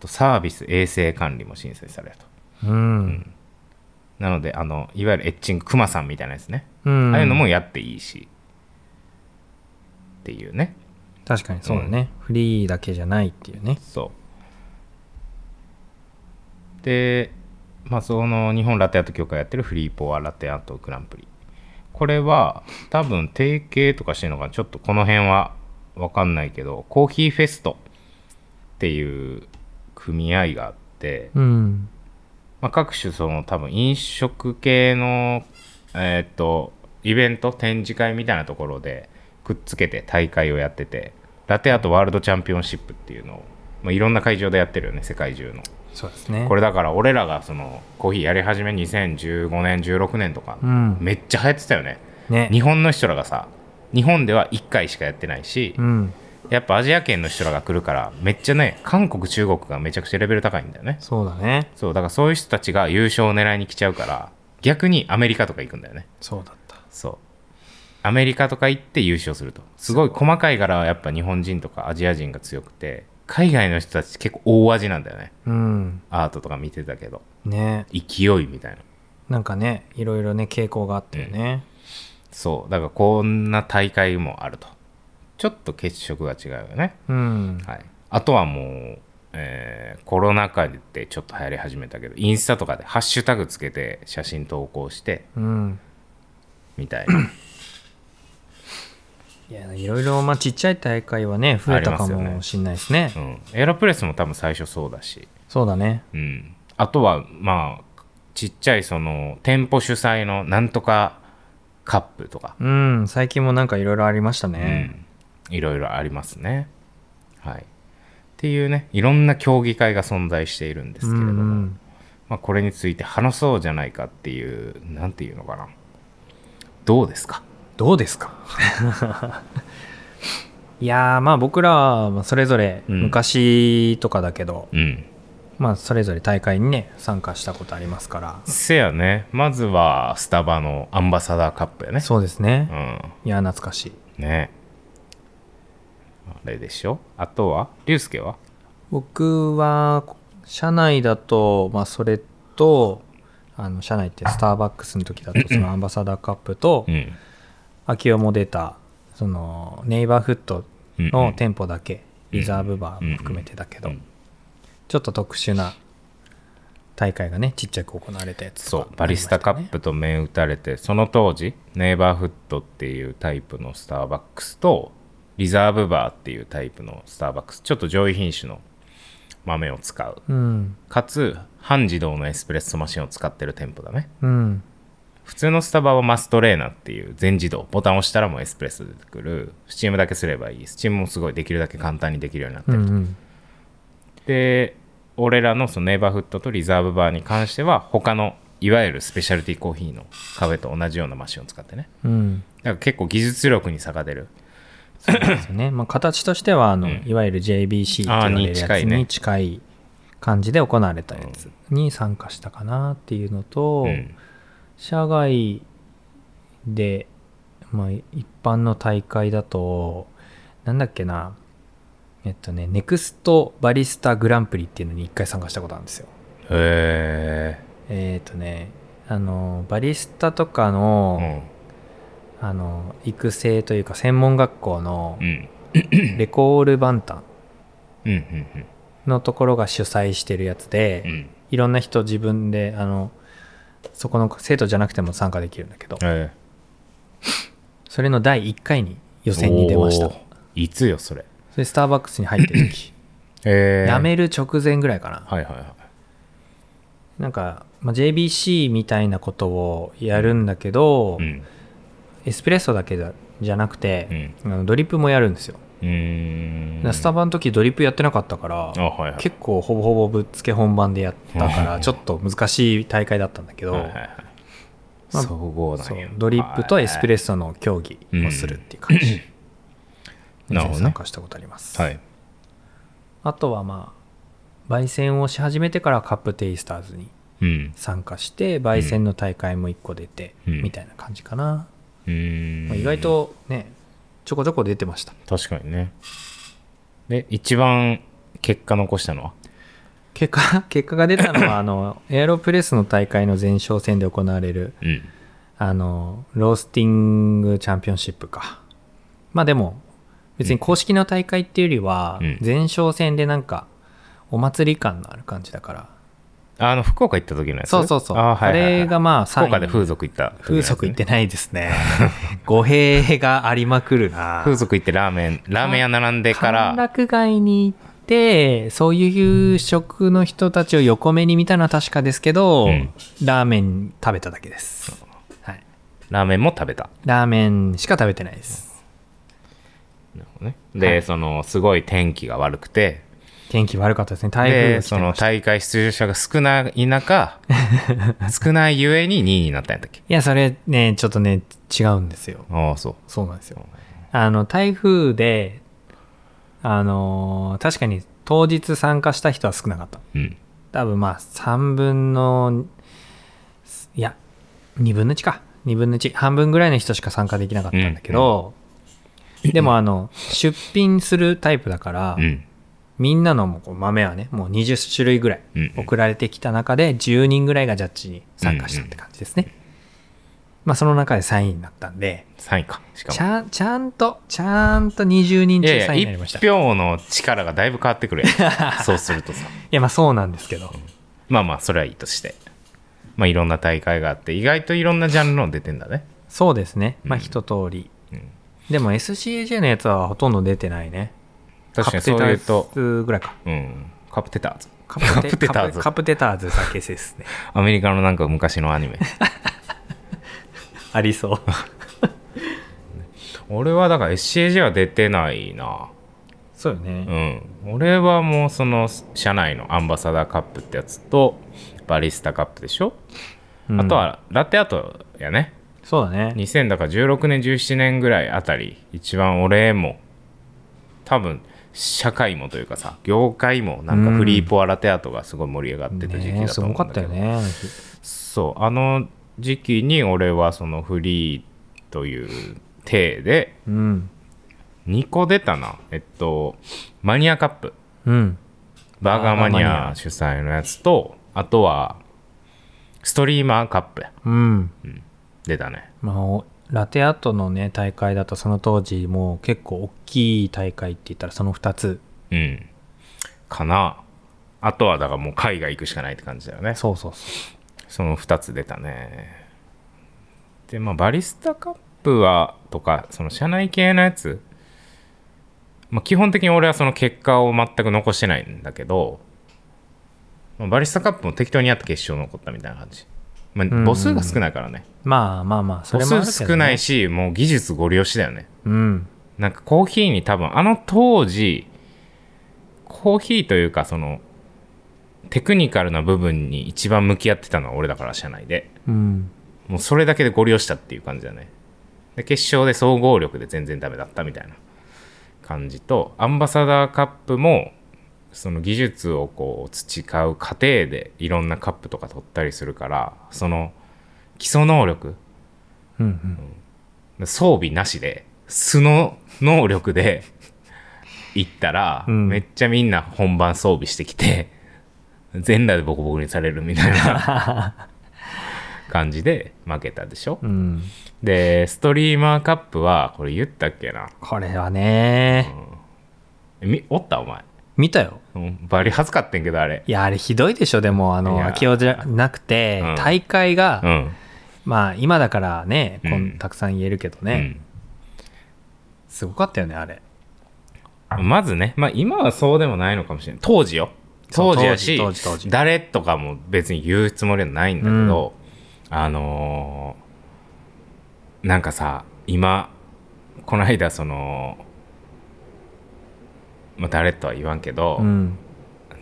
とサービス衛生管理も審査されると。うん。なのであのいわゆるエッチングクマさんみたいなやつね、うん。ああいうのもやっていいし。っていうね。確かにそうだね、フリーだけじゃないっていうね。そうでまあその日本ラテアート協会やってるフリーポアラテアートグランプリ。これは多分提携とかしてるのかなちょっとこの辺は分かんないけどコーヒーフェストっていう組合があって、うん。まあ、各種その多分飲食系のえーっとイベント展示会みたいなところでくっつけて大会をやっててラテアートワールドチャンピオンシップっていうのを、まあ、いろんな会場でやってるよね世界中のそうですね。これだから俺らがそのコーヒーやり始め2015年16年とか、うん。めっちゃ流行ってたよね。ね。日本の人らがさ日本では1回しかやってないし、うん。やっぱアジア圏の人らが来るからめっちゃね韓国中国がめちゃくちゃレベル高いんだよね。そうだね。そうだからそういう人たちが優勝を狙いに来ちゃうから逆にアメリカとか行くんだよね。そうだった。そう。アメリカとか行って優勝すると。すごい細かい柄はやっぱ日本人とかアジア人が強くて海外の人たち結構大味なんだよね。うん。アートとか見てたけど。ね。勢いみたいな。なんかねいろいろね傾向があったよね、そう。だからこんな大会もあると。ちょっと血色が違うよね。うん。はい。あとはもう、えーコロナ禍でちょっと流行り始めたけどインスタとかでハッシュタグつけて写真投稿してうん。みたいないやいろいろまあちっちゃい大会はね増えたかもしんないですね。うん、エアロプレスも多分最初そうだし、そうだね。うん、あとはまあちっちゃいその店舗主催のなんとかカップとか、うん。最近もなんかいろいろありましたね、うん、いろいろありますね。はい。っていうねいろんな競技会が存在しているんですけれども、うん。まあ、これについて話そうじゃないかっていうなんていうのかな。どうですか？どうですか？いやーまあ僕らはそれぞれうん。昔とかだけど、うん。まあそれぞれ大会にね参加したことありますから。せやね。まずはスタバのアンバサダーカップやね。そうですね、うん。いや懐かしい。ね。あれでしょ？あとは？竜介は？僕は社内だと、まあ、それとあの社内ってスターバックスの時だと そのアンバサダーカップとうん秋代も出たそのネイバーフットうんの店舗だけリザーブバーも含めてだけどうんちょっと特殊な大会がねちっちゃく行われたやつそうバリスタカップと銘打たれてその当時ネイバーフットっていうタイプのスターバックスとリザーブバーっていうタイプのスターバックスちょっと上位品種の豆を使う。うん。かつ半自動のエスプレッソマシンを使ってる店舗だね。うん普通のスタバはマストレーナっていう全自動ボタンを押したらもうエスプレッソ出てくる。スチームだけすればいい。スチームもすごいできるだけ簡単にできるようになってると、うんうん。で俺らのそのネイバーフットとリザーブバーに関しては他のいわゆるスペシャルティコーヒーの壁と同じようなマシンを使ってね。うん。だから結構技術力に差が出る。そうですよね、まあ、形としてはあの、うん。いわゆる JBC って言われるあーにやつ近いねに近い感じで行われたやつに参加したかなっていうのと、うん社外で、まあ、一般の大会だとなんだっけなえっとねネクストバリスタグランプリっていうのに一回参加したことあるんですよ。へえっとねあのバリスタとかえの,、あの育成というか専門学校のうん。うんレコールバンタンうんうん。のところが主催してるやつで、うん。いろんな人自分であのそこの生徒じゃなくても参加できるんだけど。えそれの第1回に予選に出ました。いつよそれ？それスターバックスに入ってる時。へえ。辞める直前ぐらいかな。はいはいはい。なんか、まあ、JBC みたいなことをやるんだけど、うん。エスプレッソだけじゃなくうて、ん。あのドリップもやるんですよ、うーんスタバの時ドリップやってなかったから、あはいはい。結構ほぼほぼぶっつけ本番でやったからうん。ちょっと難しい大会だったんだけど、はいはいはい。まあドリップとエスプレッソの競技をするっていう感じ、なるほどね。参加したことあります、はい。あとはまあ焙煎をし始めてからカップテイスターズにうん。参加して焙煎の大会も1個出て、うん。みたいな感じかな、うーん。まあ意外とねちょこちょこ出てました。確かにね。で一番結果残したのは？結果 結果が出たのは あのエアロプレスの大会の前哨戦で行われるうん。あのロースティングチャンピオンシップか。まあでも別に公式の大会っていうよりはうん。前哨戦でなんかお祭り感のある感じだからあの福岡行った時のやつ？そうそうそう。あ,、あ,、はいはいはい。れがまあ福岡で3位風俗行ったね、風俗行ってないですね。語弊がありまくるな。風俗行ってラーメンラーメン屋並んでか歓ら楽街に行ってそういう食の人たちを横目に見たのは確かですけど、うん。ラーメン食べただけです、はい、ラーメンも食べた？ラーメンしか食べてないです。ね。で、はい。そのすごい天気が悪くて天気悪かったですね。台風でその大会出場者が少ない中 少ないゆえに2位になったんやったっけ？いやそれねちょっとね違うんですよ。ああそう。そうなんですよ。あの台風であのー確かに当日参加した人は少なかった。うん。多分まあ3分のいや2分の1か。2分の1半分ぐらいの人しか参加できなかったんだけど、でもあの出品するタイプだから、うんみんなのもうこう豆はねもう20種類ぐらいうん送られてきた中で10人ぐらいがジャッジに参加したって感じですね、まあその中で3位になったんで3位か。しかも。ちゃんちゃんとちゃんと20人中いやいや3位になりました。い1票の力がだいぶ変わってくるやん そうするとさ。やまあそうなんですけど。まあまあそれはいいとして。まあいろんな大会があって意外といろんなジャンルの出てんだね。そうですね。まあうん。一通り、うん。でも SCAJ のやつはほとんど出てないね確かにそういうとカプテターズぐらいか。うん。カプテターズ。カカプテターズ。カプテターズだけですね。アメリカのなんか昔のアニメ。ありそう。俺はだから SCAJ は出てないな。そうよね、うん。俺はもうその社内のアンバサダーカップってやつとバリスタカップでしょ、うん。あとはラテアートやね。そうだね。2000だから16年17年ぐらいあたり一番俺も多分社会もというかさ業界もなんかフリーポアラテアートがすごい盛り上がってた時期だと思うんだけど、よねあの日。そうあの時期に俺はそのフリーという体でうん。2個出たな。えっとマニアカップ。うん。バーガーマニアア主催のやつとあとはストリーマーカップ。やうん。出たね。まあおラテアートのね大会だとその当時もう結構大きい大会って言ったらその2つ。うん。かな。あとはだからもう海外行くしかないって感じだよね。そうそうそその2つ出たね。でまあバリスタカップはとかその社内系のやつ、まあ、基本的に俺はその結果を全く残してないんだけど、まあバリスタカップも適当にやって決勝残ったみたいな感じ、まあ、ん。母数が少ないからね、うまあまあまあそれね、数少ないしもう技術ご利用しだよね。うん。なんかコーヒーに多分あの当時コーヒーというかそのテクニカルな部分に一番向き合ってたのは俺だから社内で。うん。もうそれだけでご利用したっていう感じだね。で決勝で総合力で全然ダメだったみたいな感じとアンバサダーカップもその技術をこう培う過程でいろんなカップとか取ったりするからその基礎能力うんうん。装備なしで素の能力で 行ったら、うん。めっちゃみんな本番装備してきて全裸でボコボコにされるみたいな 感じで負けたでしょ、うん。でストリーマーカップはこれ言ったっけな？これはね。みおったお前、見たよ。うん、バリ恥ずかってんけどあれ。いやあれひどいでしょでもあいのや。秋夫じゃなくて、うん。大会が、うん。まあ今だからねこん。うんたくさん言えるけどね、すごかったよねあれ。うんまずね、まあ、今はそうでもないのかもしれない当時よ。当時やし当時当時。当時誰とかも別に言うつもりはないんだけど、あのーなんかさ今この間その、まあ、誰とは言わんけど、うん。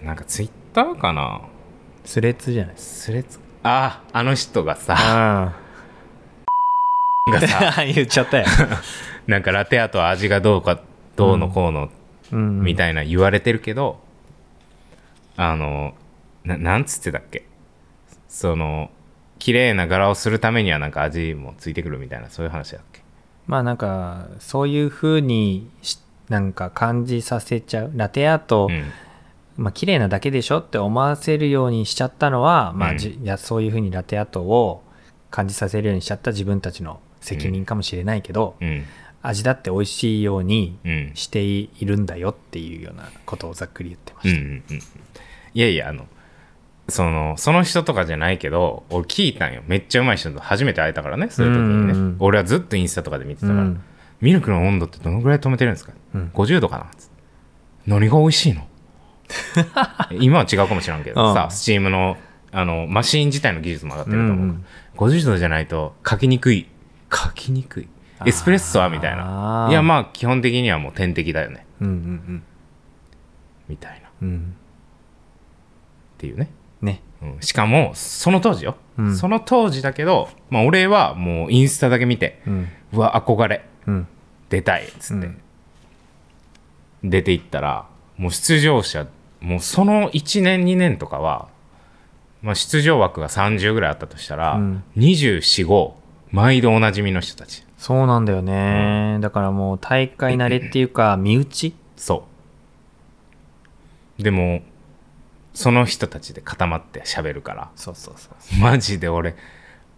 なんかツイッターかな？スレッズじゃない。スレッズ？ああの人がさあ がさ。あ 言っちゃったよ、なんかラテアートは味がどうかどうのこうのうん、みたいな言われてるけど、あのななんつってたっけ？その綺麗な柄をするためにはなんか味もついてくるみたいなそういう話だっけ？まあなんかそういう風にしなんか感じさせちゃう。ラテアートうん。まあ綺麗なだけでしょって思わせるようにしちゃったのは、まあうん。じいやそういうふうにラテアートを感じさせるようにしちゃった自分たちの責任かもしれないけど、うん。味だって美味しいようにうんしているんだよっていうようなことをざっくり言ってまうんうした。んうん。いやいやあのそのその人とかじゃないけど俺聞いたんよ。めっちゃうまい人と初めて会えたからねそういう時にね、うんうんうん。俺はずっとインスタとかで見てたから、うんミルクの温度ってどのぐらい止めてるんですか、うん。50度かな？何が美味しいの？今は違うかもしれんけど。さ、うん。スチームのあのマシン自体の技術も上がってうんると思う、うん。50度じゃないと書きにくい。書きにくい。エスプレッソはみたいな。いやまあ基本的にはもう天敵だよね。うんうんみたいな。っうん。うんていうね、ね。うん、しかもその当時よ、うん。その当時だけど、まあ、俺はもうインスタだけ見てうん。うわ憧れ。うん出たいっつって、うん。出ていったらもう出場者もうその1年2年とかは、まあ、出場枠が30ぐらいあったとしたら、うん。245毎度おなじみの人たち。そうなんだよね、だからもう大会慣れっていうか 身内？そう。でもその人たちで固まって喋るから。そうそうそう。マジで俺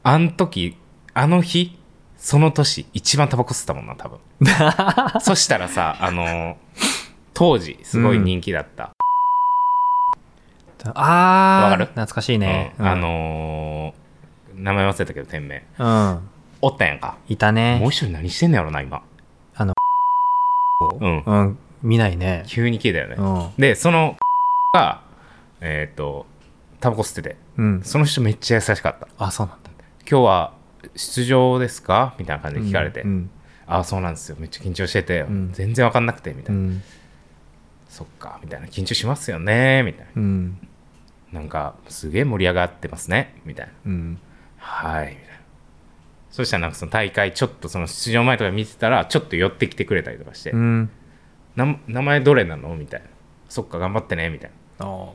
あん時あの日その年一番タバコ吸ったもんな多分。そしたらさあの当時すごい人気だった、あー。わかる？懐かしいね、うん。あのー名前忘れたけど店名。うん。おったやんか。いたね。もう一人何してんのやろな今。あのうん。うん。見ないね。急に消えたよね、うん。でそのがえっ、とタバコ吸ってて。うん。その人めっちゃ優しかった。あそうなんだ。今日は出場ですか？みたいな感じで聞かれて、うんああそうなんですよ。めっちゃ緊張してて、ん。全然わかんなくてみたいな、うんそっかみたいな緊張しますよねみたいうんななんかすげえ盛り上がってますねみたいな。うんはいみたいな。そしたらなんかその大会ちょっとその出場前とか見てたらちょっと寄ってきてくれたりとかして、うんな名前どれなの？みたいなそっか頑張ってねみたいな。あ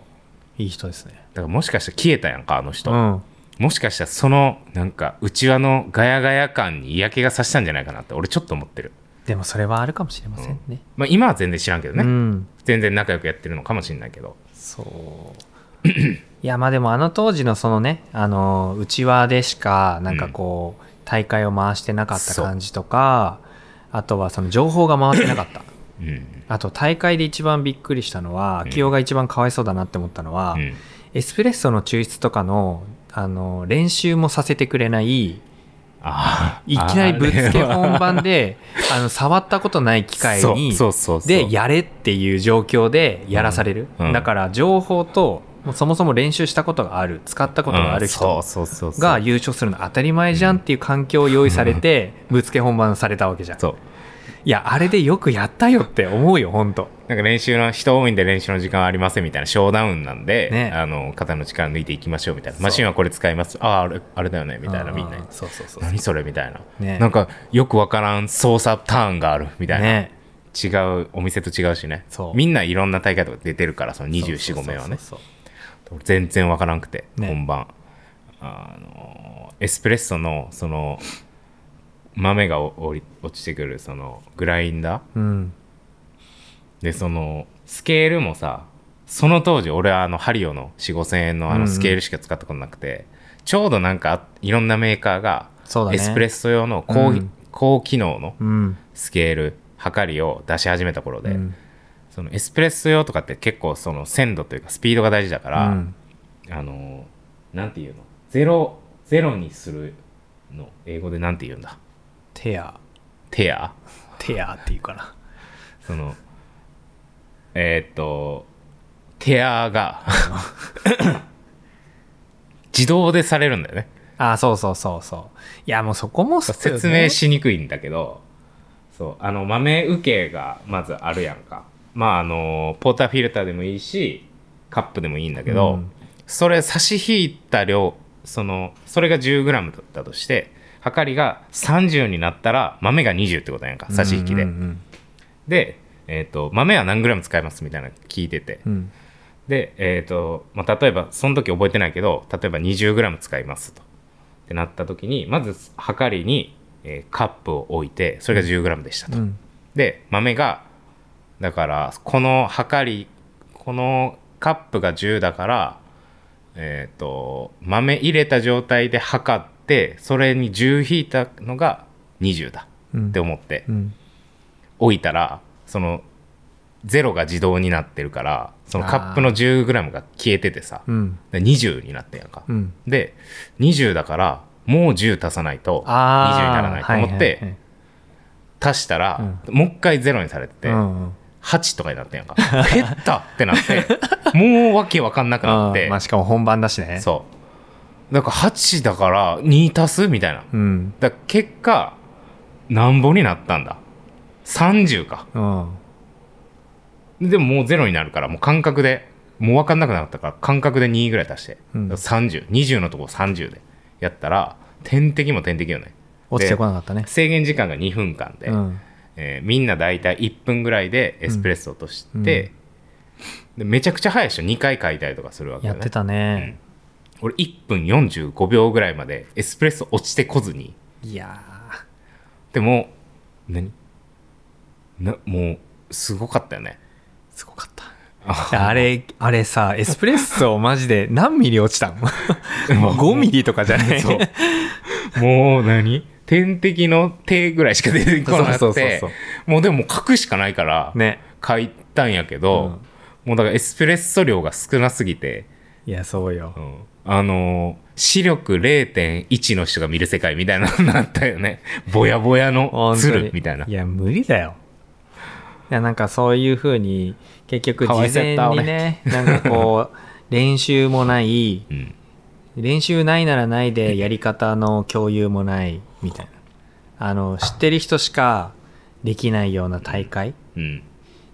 いい人ですね。だからもしかしたら消えたやんかあの人、うんもしかしたらそのなんか内輪のガヤガヤ感に嫌気がさしたんじゃないかなって俺ちょっと思ってる、でもそれはあるかもしれませんね。まあ、今は全然知らんけどね、うん。全然仲良くやってるのかもしれないけど。そう。いやまあでもあの当時のそのねあの内輪でしかなんかこう、大会を回してなかった感じとかあとはその情報が回ってなかった。うん。あと大会で一番びっくりしたのはうん。清が一番かわいそうだなって思ったのは、うん。エスプレッソの抽出とかのあの練習もさせてくれないいきなりぶっつけ本番で あの触ったことない機械にでやれっていう状況でやらされる、うんうん。だから情報ともうそもそも練習したことがある。使ったことがある人が優勝するの当たり前じゃんっていう環境を用意されてぶっつけ本番されたわけじゃん。そういやあれでよくやったよって思うよ本当。なんか練習の人多いんで練習の時間はありませんみたいなショーダウンなんで、ね。あの肩の力抜いていきましょうみたいな。マシンはこれ使います。あああれあれだよねみたいな。みんなそうそうそう何それみたいな、ね。なんかよくわからん操作ターンがあるみたいな、ね。違うお店と違うしね。そう。みんないろんな大会とか出てるからその245名はね。全然わからんくて、ね。本番。あのエスプレッソのその豆がおおり落ちてくるそのグラインダー？そううん。でそのスケールもさその当時俺はあのハリオの4 5千円のあうんうん。のスケールしか使ったことなくて、ちょうどなんかあいろんなメーカーがエスプレッソ用の高,、うん。高機能のうん。スケール測りを出し始めた頃で、うん。そのエスプレッソ用とかって結構その鮮度というかスピードが大事だから、うん。あのなんていうの？ゼロゼロにするの英語でなんて言うんだ？テア。テア？テアっていうかな。そのえーっとテアが自動でされるんだよね。あそうそうそうそう。いやもうそこもね。説明しにくいんだけどそうあの豆受けがまずあるやんか。まああのポーターフィルターでもいいしカップでもいいんだけど、うん。それ差し引いた量そのそれが 10g だったとして量りが30になったら豆が20ってことやんか差し引きで、うんうんで、えー、と豆は何グラム使いますみたいなの聞いてて、うん。うんで、えーとまあ、例えばその時覚えてないけど例えば 20g 使いますと。ってなった時にまず量りに、えーカップを置いてそれが 10g でしたと、うん。で豆がだからこの量りこのカップが10だからえっ、と豆入れた状態で測ってそれに10引いたのが20だうん。って思って。うん。置いたらその0が自動になってるからそのカップの 10g が消えててさ。うん。で20になってんやんか、うん。で20だからもう10足さないと20にあならない。と思って足したら、もう一回0にされてて、はいはいはいうんうん。8とかになってんやんか。減ったってなって もうわけわかんなくなって。まあしかも本番だしね。そうだから8だから2足すみたいな。うん。だ結果なんぼになったんだ。30か。うん。でももう0になるからもう感覚でもう分かんなくなったから感覚で2ぐらい足して、うん。3020のとこ30で。やったら点滴も点滴よね落ちてこなかったね。制限時間が2分間で、うん。えーみんな大体1分ぐらいでエスプレッソとして、でめちゃくちゃ早いでしょ。2回書いたりとかするわけよね。やってたね俺1分45秒ぐらいまでエスプレッソ落ちてこずに。いやでも何？なもうすごかったよね。ーすごかった。あれあれさエスプレッソマジで何ミリ落ちたの5ミリとかじゃない？そう。もう何？点滴の手ぐらいしか出てこなくそうそうてそう。もうでも書くしかないからね。書いたんやけど、もうだからエスプレッソ量が少なすぎて、いやそうよ。うん。あのー視力0.1の人が見る世界みたいなのになったよね。ぼやぼやの鶴みたいな。いや無理だよ。いやなんかそういうふうに結局事前にねなんかこう練習もないうん。練習ないならないでやり方の共有もないみたいな。あの知ってる人しかできないような大会。うん。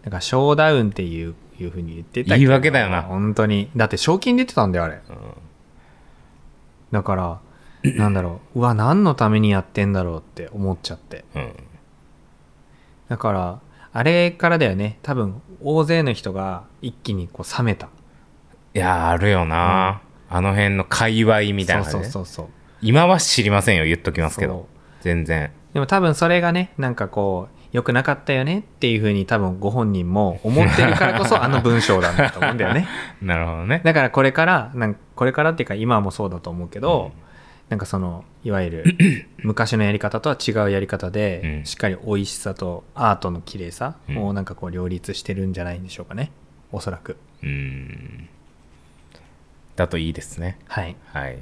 なんかショーダウンっていういうふうに言ってた言い訳だよな。本当に。だって賞金出てたんだよあれ。だから なんだろう。うわ何のためにやってんだろうって思っちゃって。うん。だからあれからだよね。多分大勢の人が一気にこう冷めた。いやーあるよな、あの辺の界隈みたいなそうそうそうそう。今は知りませんよ。言っときますけど。全然。でも多分それがねなんかこう良くなかったよねっていうふうに多分ご本人も思ってるからこそあの文章なんだと思うんだよね。なるほどね。だからこれからなんかこれからっていうか今もそうだと思うけど、なんかそのいわゆる 昔のやり方とは違うやり方で、うん。しっかり美味しさとアートの綺麗さうん。をなんかこう両立してるんじゃないんでしょうかね。おそらく。うん。だといいですね。はい。はい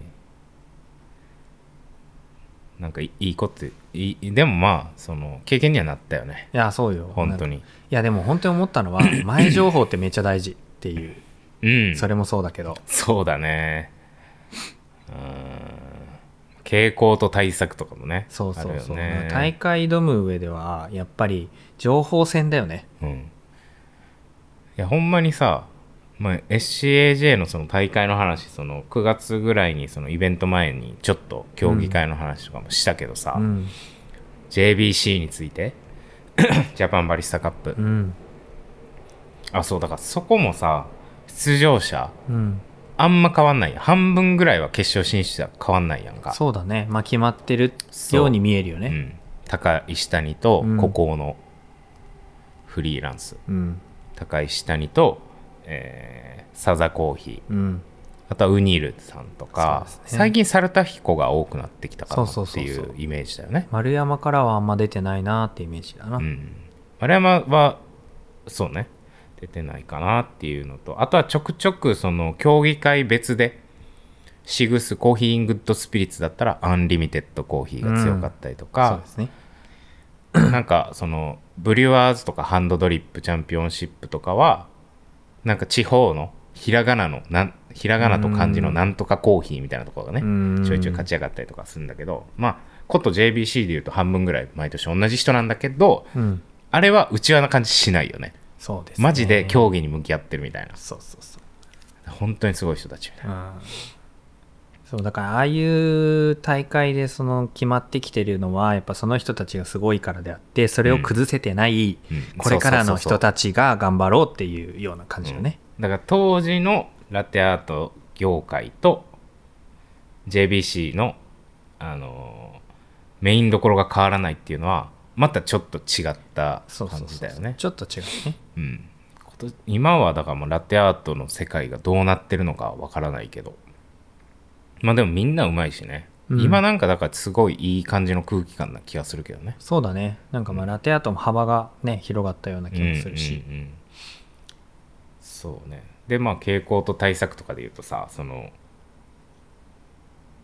なんかいいいこといいでもまあその経験にはなったよね。いやそうよ。本当に。いやでも本当に思ったのは 前情報ってめっちゃ大事っていう。うん。それもそうだけど。そうだね。うん。傾向と対策とかもねそうそうそう、あるよね。大会挑む上ではやっぱり情報戦だよね。うん。いやほんまにさ、まあ、SCAJ のその大会の話その9月ぐらいにそのイベント前にちょっと競技会の話とかもしたけどさ、うん。JBC について ジャパンバリスタカップ、うん。あそうだからそこもさ出場者うん。あんま変わんない。半分ぐらいは決勝進出は変わんないやんか。そうだね。まあ決まってるように見えるよね。う。ん、高石谷とうん。孤高のフリーランス、うん。高石谷と、えーサザコーヒー。うん。あとはウニールさんとか、ね。最近サルタヒコが多くなってきたかなっていそうイメージだよね。丸山からはあんま出てないなってイメージだな、うん。丸山はそうね。出てないかなっていうのとあとはちょくちょくその競技会別でシグスコーヒーイングッドスピリッツだったらアンリミテッドコーヒーが強かったりとそうかで、すね。なんかそのブリュワーズとかハンドドリップチャンピオンシップとかはなんか地方のひらがなのなんひらがなと漢字のなんとかコーヒーみたいなところがねうん。ちょいちょい勝ち上がったりとかするんだけどまあこと JBC でいうと半分ぐらい毎年同じ人なんだけどうん。あれは内輪な感じしないよね。そうですね。マジで競技に向き合ってるみたいな。そうそうそう。本当にすごい人たちみたいな。うんそうだからああいう大会でその決まってきてるのはやっぱその人たちがすごいからであってそれを崩せてない、うん。これからの人たちが頑張ろうっていうような感じだね、だから当時のラテアート業界と JBC の、あのーメインどころが変わらないっていうのはまたちょっと違った感じだよね。ちょっと違うね。うん、と今はだからもうラテアートの世界がどうなってるのかわからないけどまあでもみんなうまいしね、うん。今なんかだからすごいいい感じの空気感な気がするけどね。そうだね。なんかまあラテアートも幅がね広がったような気もするし、うんうん。うんそうね。でまあ傾向と対策とかで言うとさその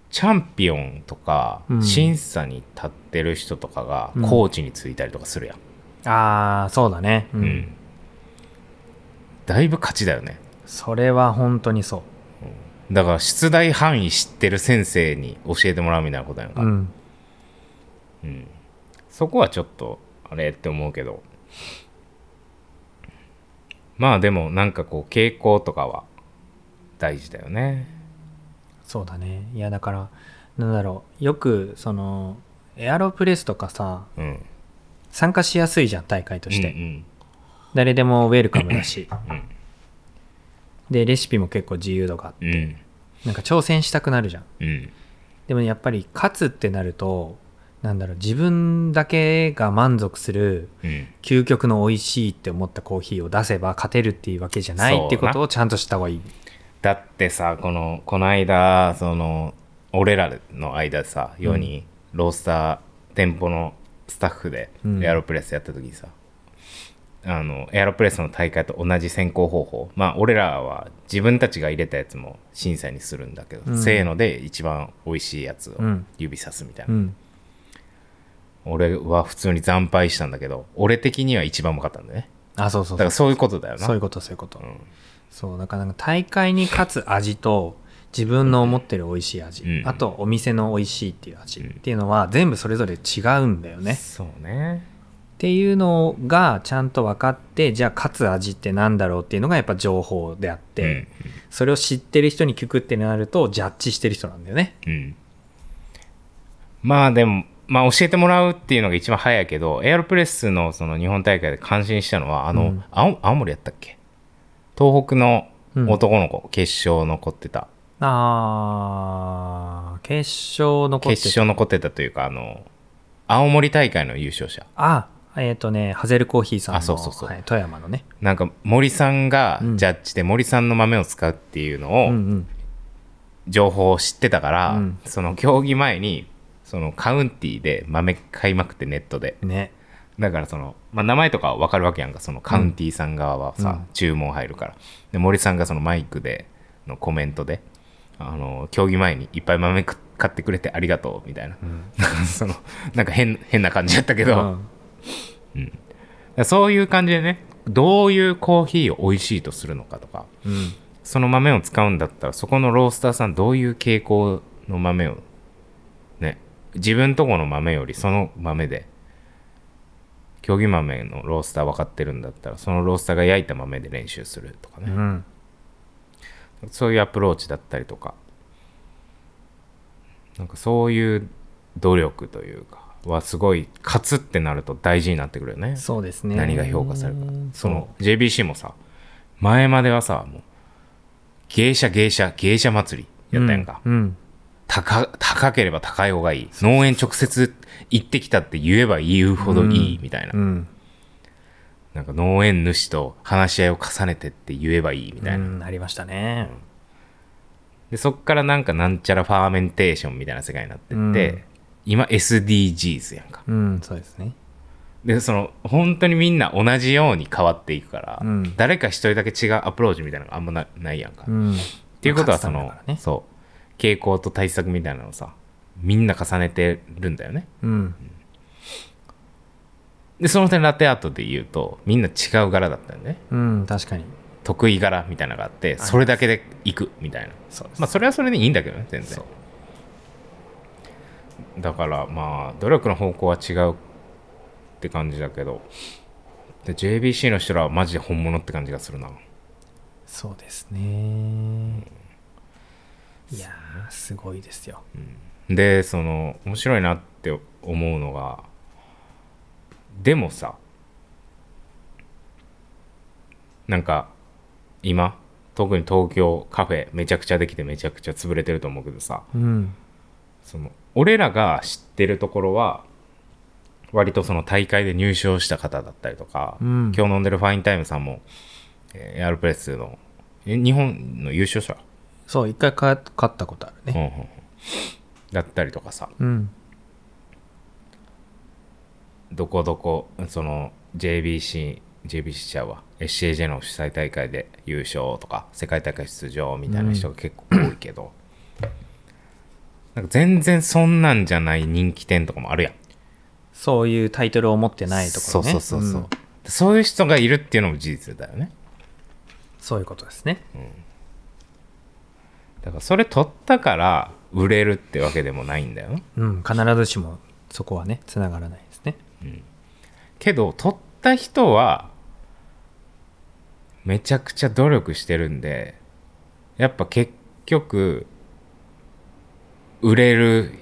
チャンピオンとかうん。審査に立ってる人とかがうん。コーチについたりとかするやん、ああそうだね。うん、うん。だいぶ勝ちだよね。それは本当にそだから出題範囲知ってる先生に教えてもらうみたいなことやんか、ううん。うん。そこはちょっとあれって思うけど。まあでもなんかこう傾向とかは大事だよね。そうだね。いやだからなんだろうよくそのエアロプレスとかさうん。参加しやすいじゃん大会として、うん。誰でもウェルカムだし。うんでレシピも結構自由度があってうん。うんなんか挑戦したくなるじゃん。うん。でもやっぱり勝つってなるとなんだろう自分だけが満足するうん。究極の美味しいって思ったコーヒーを出せば勝てるっていうわけじゃないってことをちゃんとした方がいい。だってさこのこの間その俺らの間でさ世にロースター店舗のスタッフでうん。エアロプレスやった時にさ、あのエアロプレスの大会と同じ選考方法。まあ俺らは自分たちが入れたやつも審査にするんだけど、うん。せーので一番美味しいやつをうん。指さすみたいな、うん。俺は普通に惨敗したんだけど俺的には一番うまかったんだね。あそうそうそう。だからそういうことだよな。そういうことそういうこと、ん。そうだからなんか大会に勝つ味と自分の思ってる美味しい味、うん。あとお店の美味しいっていう味うんっていうのは全部それぞれ違うんだよね、そうねっていうのがちゃんと分かってじゃあ勝つ味ってなんだろうっていうのがやっぱ情報であって、うん。それを知ってる人に聞くってなるとジャッジしてる人なんだよね。うん。まあでも、まあ教えてもらうっていうのが一番早いけど、エアロプレスのその日本大会で感心したのは、あの、うん。青青森やったっけ？東北のうん。男の子、決勝残ってた。あー決勝残って決勝残ってたというか、あの、青森大会の優勝者。あえっ、とねハゼルコーヒーさんのあそうそうそう。はい、富山のね。なんか森さんがうん。ジャッジで森さんの豆を使うっていうのをうんうん。情報を知ってたから、うん。その競技前にそのカウンティーで豆買いまくってネットで。ね。だからその、まあ、名前とかは分かるわけやんかそのカウンティーさん側はさ、うん。注文入るから。で森さんがそのマイクでのコメントであの競技前にいっぱい豆く買ってくれてありがとうみたいな、そのなんか変変な感じやったけど、うんそういう感じでねどういうコーヒーを美味しいとするのかとかうんその豆を使うんだったらそこのロースターさんどういう傾向の豆をね自分とこの豆よりその豆で競技豆のロースター分かってるんだったらそのロースターが焼いた豆で練習するとかね、うん。そういうアプローチだったりとか。なんかそういう努力というかはすごい勝つってなると大事になってくるよね。そうですね。何が評価されるか。その JBC もさ前まではさもう芸者芸者芸者祭りやったやんか、うんうん。高高ければ高い方がいい。農園直接行ってきたって言えば言うほどいいみたいな、うんなんか農園主と話し合いを重ねてって言えばいいみたいな、うんありましたね。でそっからなんかなんちゃらファーメンテーションみたいな世界になってって、うん今 SDGs やんか。うんそうですね。でその本当にみんな同じように変わっていくから、うん。誰か一人だけ違うアプローチみたいなのがあんまなないやんか、っうん。ていうことはそのねそう。傾向と対策みたいなのをさみんな重ねてるんだよね。うん。でその点ラテアートで言うとみんな違う柄だったよね。うん確かに。得意柄みたいなのがあってそれだけでいくみたいな。まあそれはそれでいいんだけどね全然だからまあ努力の方向は違うって感じだけど。で JBC の人らはマジで本物って感じがするな。そうですね。いやーすごいですよ。でその面白いなって思うのがでもさなんか今特に東京カフェめちゃくちゃできてめちゃくちゃ潰れてると思うけどさうんその俺らが知ってるところは割とその大会で入賞した方だったりとか、うん。今日飲んでるファインタイムさんもえーエアロプレスのえ日本の優勝者、そう一回か勝ったことあるね。うんうんうん。だったりとかさ。うん。どこどこその JBC JBC ちゃうわ。SCAJ の主催大会で優勝とか世界大会出場みたいな人が結構多いけど、なんか全然そんなんじゃない人気店とかもあるやん。そういうタイトルを持ってないところね。そうそうそうそう、ん。そういう人がいるっていうのも事実だよね。そういうことですね。だからそれ取ったから売れるってわけでもないんだよ。なうん。必ずしもそこはねつながらないですね。けど取った人はめちゃくちゃ努力してるんでやっぱ結局売れる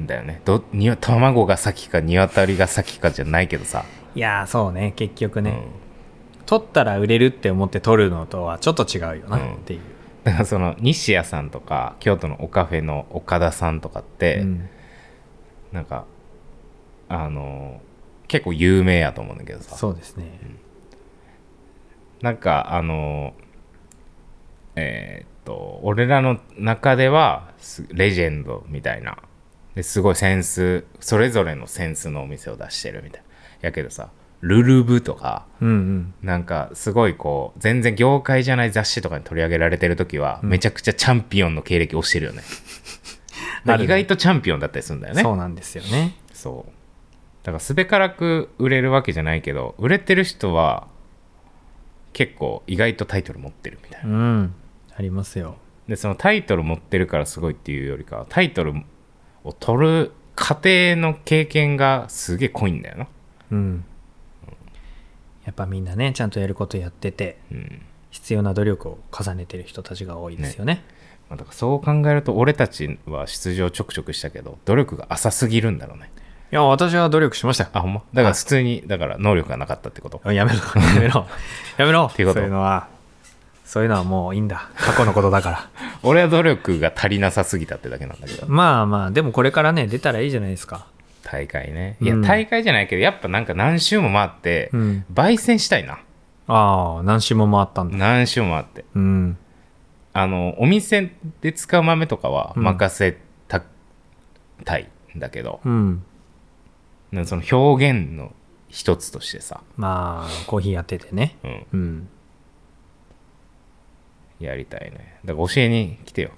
んだよね。どにわ卵が先か鶏が先かじゃないけどさ、いやーそうね。結局ね、うん。取ったら売れるって思って取るのとはちょっと違うよなうん。っていう、だからその西谷さんとか京都のオカフェの岡田さんとかって、うん。なんかあの結構有名やと思うんだけどさ。そうですね、なんかあのえーっと俺らの中ではすレジェンドみたいな。ですごいセンスそれぞれのセンスのお店を出してるみたいな。やけどさルルブとかうんうん。なんかすごいこう全然業界じゃない雑誌とかに取り上げられてる時は、うん。めちゃくちゃチャンピオンの経歴をしてるよ ね。意外とチャンピオンだったりするんだよね。そうなんですよね。そう。だからすべからく売れるわけじゃないけど売れてる人は結構意外とタイトル持ってるみたいうな、んありますよ。でそのタイトル持ってるからすごいっていうよりかはタイトルを取る過程の経験がすげえ濃いんだよな。うん。やっぱみんなねちゃんとやることやっててうん。必要な努力を重ねてる人たちが多いですよね。まあだからそう考えると俺たちは出場ちょくちょくしたけど努力が浅すぎるんだろうね。いや私は努力しましたよ。あほんま？だから普通にだから能力がなかったってこと？あやめろやめろやめろ。ていうこと？そういうのはそういうのはもういいんだ。過去のことだから。俺は努力が足りなさすぎたってだけなんだけど。まあまあでもこれからね出たらいいじゃないですか。大会ね。いや、うん大会じゃないけどやっぱなんか何周も回って、うん。焙煎したいな。ああ何周も回ったんだ。何周も回って。うん。あのお店で使う豆とかはうん。任せた,、たいんだけど、うん。その表現の一つとしてさ、まあコーヒーやっててね。うん、うんやりたいね。だから教えに来てよ。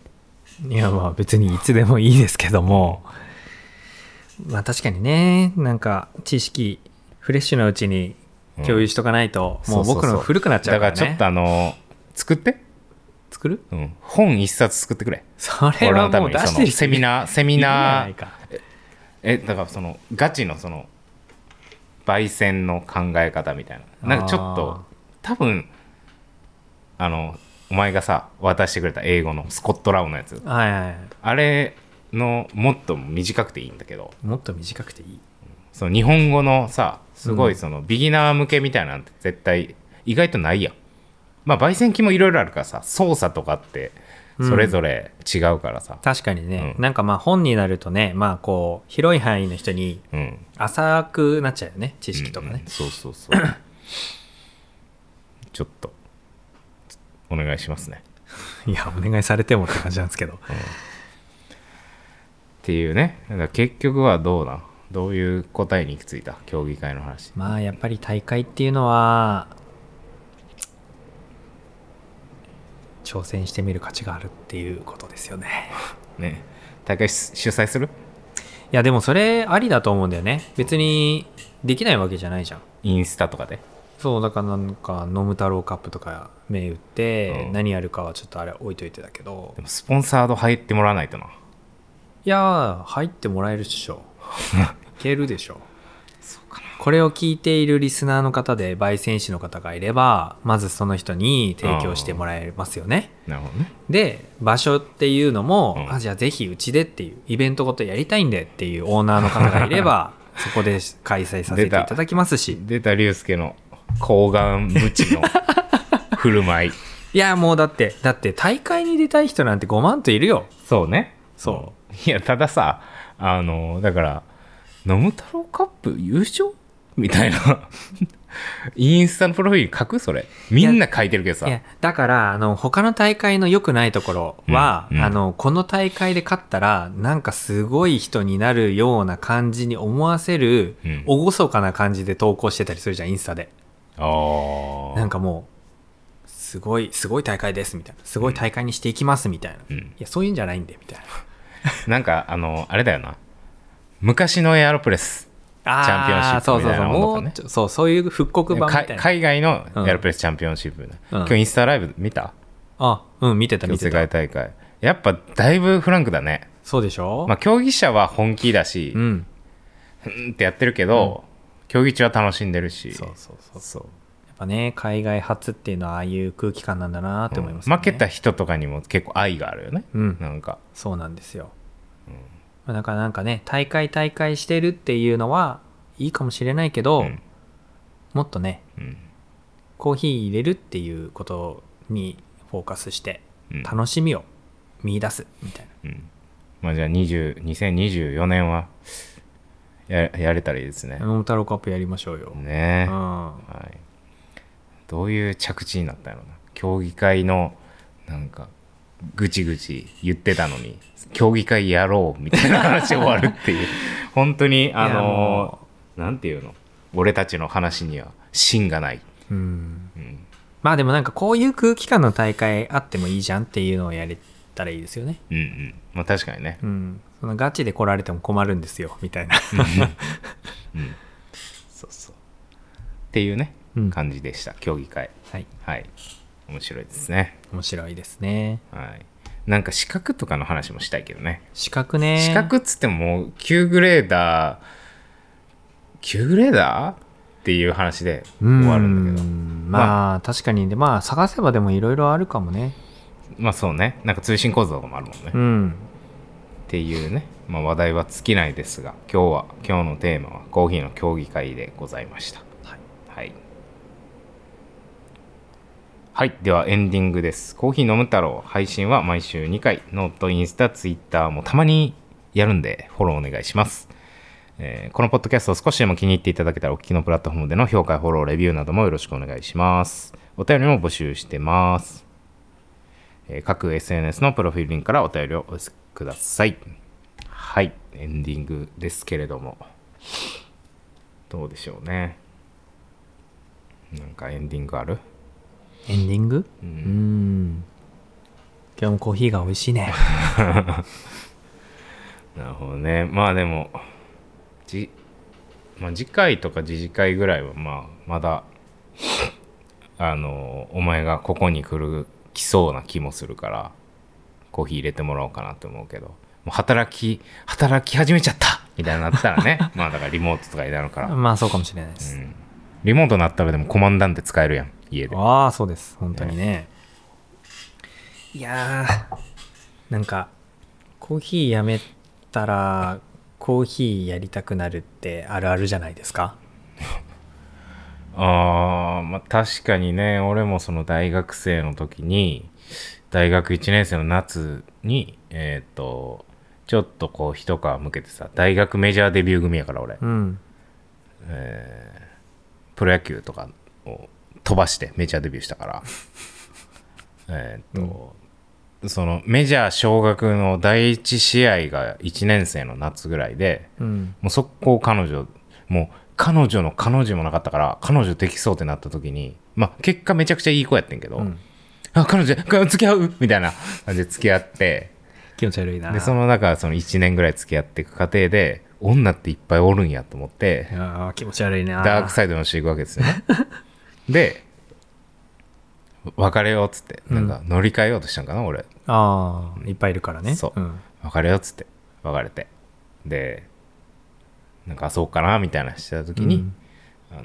いやまあ別にいつでもいいですけども。まあ確かにねなんか知識フレッシュなうちに共有しとかないと、もう僕の古くなっちゃうからね。だからちょっとあの作って、作る？うん、本一冊作ってくれ。それはもう出してるセミナーセミナー。えだからそのガチのその焙煎の考え方みたいな。なんかちょっと多分あのお前がさ渡してくれた英語のスコットラウンのやつ。はいはいはい。あれのもっと短くていいんだけど。もっと短くていい？その日本語のさすごうんいそのビギナー向けみたいなんて絶対意外とないやん。まあ焙煎機もいろいろあるからさ操作とかってそれぞれ違うからさ。確かにね、うん。なんかまあ本になるとねまあこう広い範囲の人にうん。浅くなっちゃうよね知識とかね。うんうん、そうそうそう。ちょっとお願いしますね。いやお願いされてもって感じなんですけど。っていうね。だから結局はどうなん？どういう答えに行き着いた？競技会の話。まあやっぱり大会っていうのは挑戦してみる価値があるっていうことですよね。ね。大会主主催する？いやでもそれありだと思うんだよね。別にできないわけじゃないじゃん。インスタとかで？そうだからなんか飲む太郎カップとか銘打ってうん。何やるかはちょっとあれ置いといてだけど。でもスポンサード入ってもらわないとな。いやー入ってもらえるっしょ。いけるでしょ。これを聞いているリスナーの方で焙煎士の方がいればまずその人に提供してもらえますよね。なるほどね。で場所っていうのも、うん。あじゃあぜひうちでっていうイベントごとやりたいんでっていうオーナーの方がいれば そこで開催させていただきますし。出た龍介の睾丸無知の 振る舞いいやもうだってだって大会に出たい人なんて5万といるよそうねそいやたださあのだから「飲む太郎カップ優勝?」っみたいな。インスタのプロフィール書く？それ。みんな書いてるけどさい。やだからあの他の大会の良くないところは、うんうんあのこの大会で勝ったらなんかすごい人になるような感じに思わせる、うん厳かな感じで投稿してたりするじゃんインスタで。なんかもうすごいすごい大会ですみたいな。すごい大会にしていきますみたいな、うん。いやそういうんじゃないんでみたいな。なんか、あの、あれだよな。昔のエアロプレス。あチャンピオンシップそうそうそうみたいなものかね。もうそうそういう復刻版みたいな。か海外のエアロプレスチャンピオンシップね、うん今日インスタライブ見た？あうん見てた見てた。界大会。やっぱだいぶフランクだね。そうでしょ、まあ競技者は本気だし、うん。うんってやってるけど、競技中は楽しんでるし。そうそうそうそうやっぱね海外初っていうのはああいう空気感なんだなって思います、負けた人とかにも結構愛があるよね。うんなんか。そうなんですよ、まあだからなんかね大会大会してるっていうのはいいかもしれないけど、うんもっとねうん。コーヒー入れるっていうことにフォーカスしてうん楽しみを見出すみたいな、うん。まあじゃあ20 2024年はややれたらいいですね。桃太郎カップやりましょうよ、ね。うん。はい。どういう着地になったのな。競技会のなんかぐちぐち言ってたのに競技会やろうみたいな話終わるっていう。本当にあのもなんていうの？俺たちの話には芯がない、うん。うん、まあでもなんかこういう空気感の大会あってもいいじゃんっていうのをやれたらいいですよね。うんうん。まあ確かにね。うん。そのガチで来られても困るんですよ。みたいな。うん。そうそう。っていうね、うん。感じでした。競技会。はい。はい。面白いですね。面白いですね。はい。なんか資格とかの話もしたいけどね。資格ね。資格っつってももう9グレーダー9グレーダーっていう話で終わるんだけど。うん。まあ、確かに。でまあ探せばでもいろいろあるかもねまあそうねなんか通信構造もあるもんね、っうんていうね、まあ、話題は尽きないですが今日は今日のテーマはコーヒーの競技会でございましたはいはいはい。ではエンディングです。コーヒー飲む太郎配信は毎週2回。ノート、インスタ、ツイッターもたまにやるんでフォローお願いします。えーこのポッドキャストを少しでも気に入っていただけたらお聞きのプラットフォームでの評価、フォロー、レビューなどもよろしくお願いします。お便りも募集してます。えー各 SNS のプロフィールリンクからお便りをお寄せください。はい。エンディングですけれども。どうでしょうね。なんかエンディングある？エンディング？ううんん今日もコーヒーが美味しいね なるほどねまあでもじ、まあ、次回とか次次回ぐらいはまあまだあのお前がここに来る来そうな気もするからコーヒー入れてもらおうかなと思うけどもう働き働き始めちゃった！みたいになったらね まあだからリモートとかになるから、まあそうかもしれないです、うん、リモートになったらでもコマンダンテ使えるやん家で。ああそうです。本当にね。いやーなんかコーヒーやめたらコーヒーやりたくなるってあるあるじゃないですか あーまあ確かにね俺もその大学生の時に大学1年生の夏にえっ、とちょっとこう一皮向けてさ大学メジャーデビュー組やから俺、うん。プロ野球とかを飛ばしてメジャーデビューしたから。えっと、そのメジャー小学の第一試合が1年生の夏ぐらいでうん。もう速攻彼女もう彼女の彼女もなかったから彼女できそうってなった時にまあ結果めちゃくちゃいい子やってんけど、うん。あ彼女か付き合う？みたいな感じで付き合って。気持ち悪いな。でその中その1年ぐらい付き合っていく過程で女っていっぱいおるんやと思ってあー気持ち悪いな。ダークサイドのしていくわけですよね。で別れようっつってなんか乗り換えようとしたんかな俺。ああいっぱいいるからね。そう。うん。別れようっつって別れて。でなんかそうかなみたいなしてた時に、うん。あの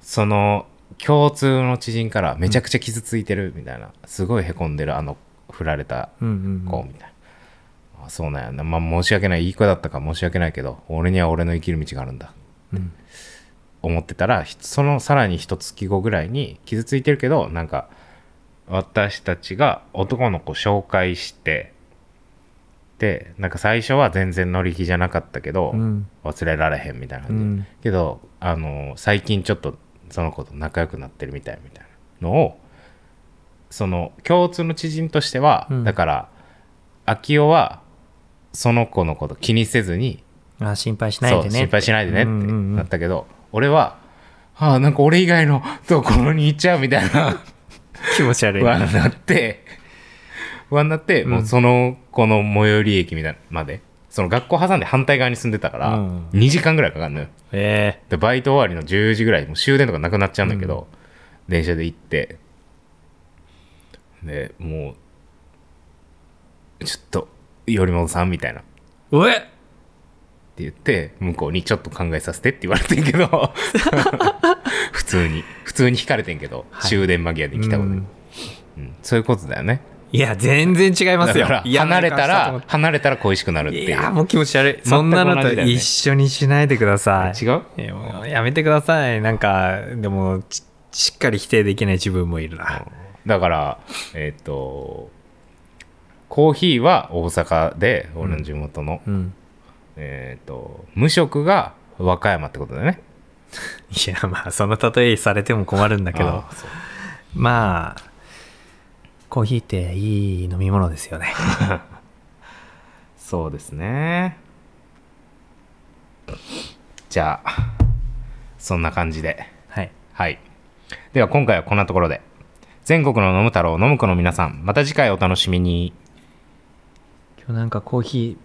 その共通の知人からめちゃくちゃ傷ついてるみたいな、すごいへこんでるあの振られたうんうん子みたいな、あそうなんや。なまあ申し訳ない。いい子だったか申し訳ないけど俺には俺の生きる道があるんだ。うん。思ってたらひそのさらに一月後ぐらいに傷ついてるけどなんか私たちが男の子紹介してってなんか最初は全然乗り気じゃなかったけど、うん。忘れられへんみたいなう感じ、ん。けどあの最近ちょっとその子と仲良くなってるみたいみたいなのをその共通の知人としては、うん。だから秋代はその子のこと気にせずにあ心配しないでね心配しないでねってうんうんうん。なったけど、俺はああなんか俺以外のところに行っちゃうみたいな 気持ち悪いな って不安になって、もうその子の最寄り駅みたいなまで。その学校挟んで反対側に住んでたから、うん。2時間ぐらいかかるのよ。え。でバイト終わりの10時ぐらいもう終電とかなくなっちゃうんだけど、電車で行って。でもうちょっと頼本さんみたいな。ってえ。うえ言って向こうにちょっと考えさせてって言われてんけど。普通に。普通に引かれてんけど、はい。終電間際で来たことで、うん。うん。そういうことだよねいや全然違いますよ。離れたら離れたら恋しくなるっていう。いやもう気持ち悪い。そんなのと一緒にしないでください。違う？いやめてください。なんかでもちしっかり否定できない自分もいるな。だからえっ、とコーヒーは大阪で俺の地元の、うん。えっ、と無職が和歌山ってことだよね。いやまあその例えされても困るんだけど。あまあコーヒーっていい飲み物ですよね。そうですね。じゃあそんな感じで。はい。はい。では今回はこんなところで。全国の飲む太郎飲む子の皆さんまた次回お楽しみに。今日なんかコーヒ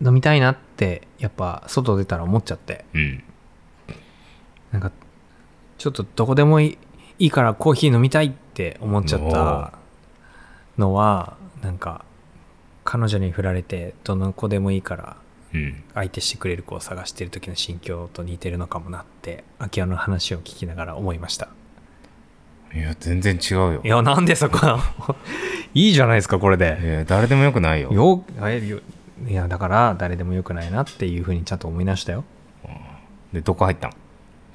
ー飲みたいなってやっぱ外出たら思っちゃって。うん。なんかちょっとどこでもいいいいからコーヒー飲みたいって思っちゃったのはなんか彼女に振られてどの子でもいいからうん。相手してくれる子を探してる時の心境と似てるのかもなって秋代の話を聞きながら思いました。いや全然違うよ。いやなんでそこ いいじゃないですかこれで。いや誰でもよくないよ。よいやだから誰でもよくないなっていうふうにちゃんと思い出したよ。でどこ入ったん、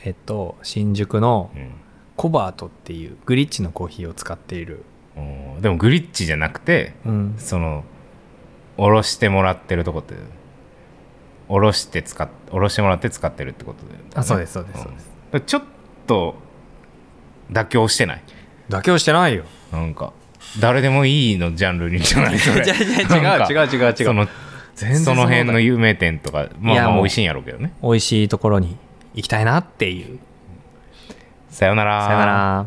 えっと新宿のうん。コバートっていうグリッチのコーヒーを使っているでもグリッチじゃなくてうん。そのおろしてもらってるとこっておろして使っおろしてもらって使ってるってことだよね。あそうですそうですそうです。ちょっと妥協してない？妥協してないよ。なんか誰でもいいのジャンルにじゃない？それ。違う違う違う違う違う違う。その全然その辺の有名店とかまあまあ美味しいんやろうけどね。美味しいところに行きたいなっていう。さよなら。さよなら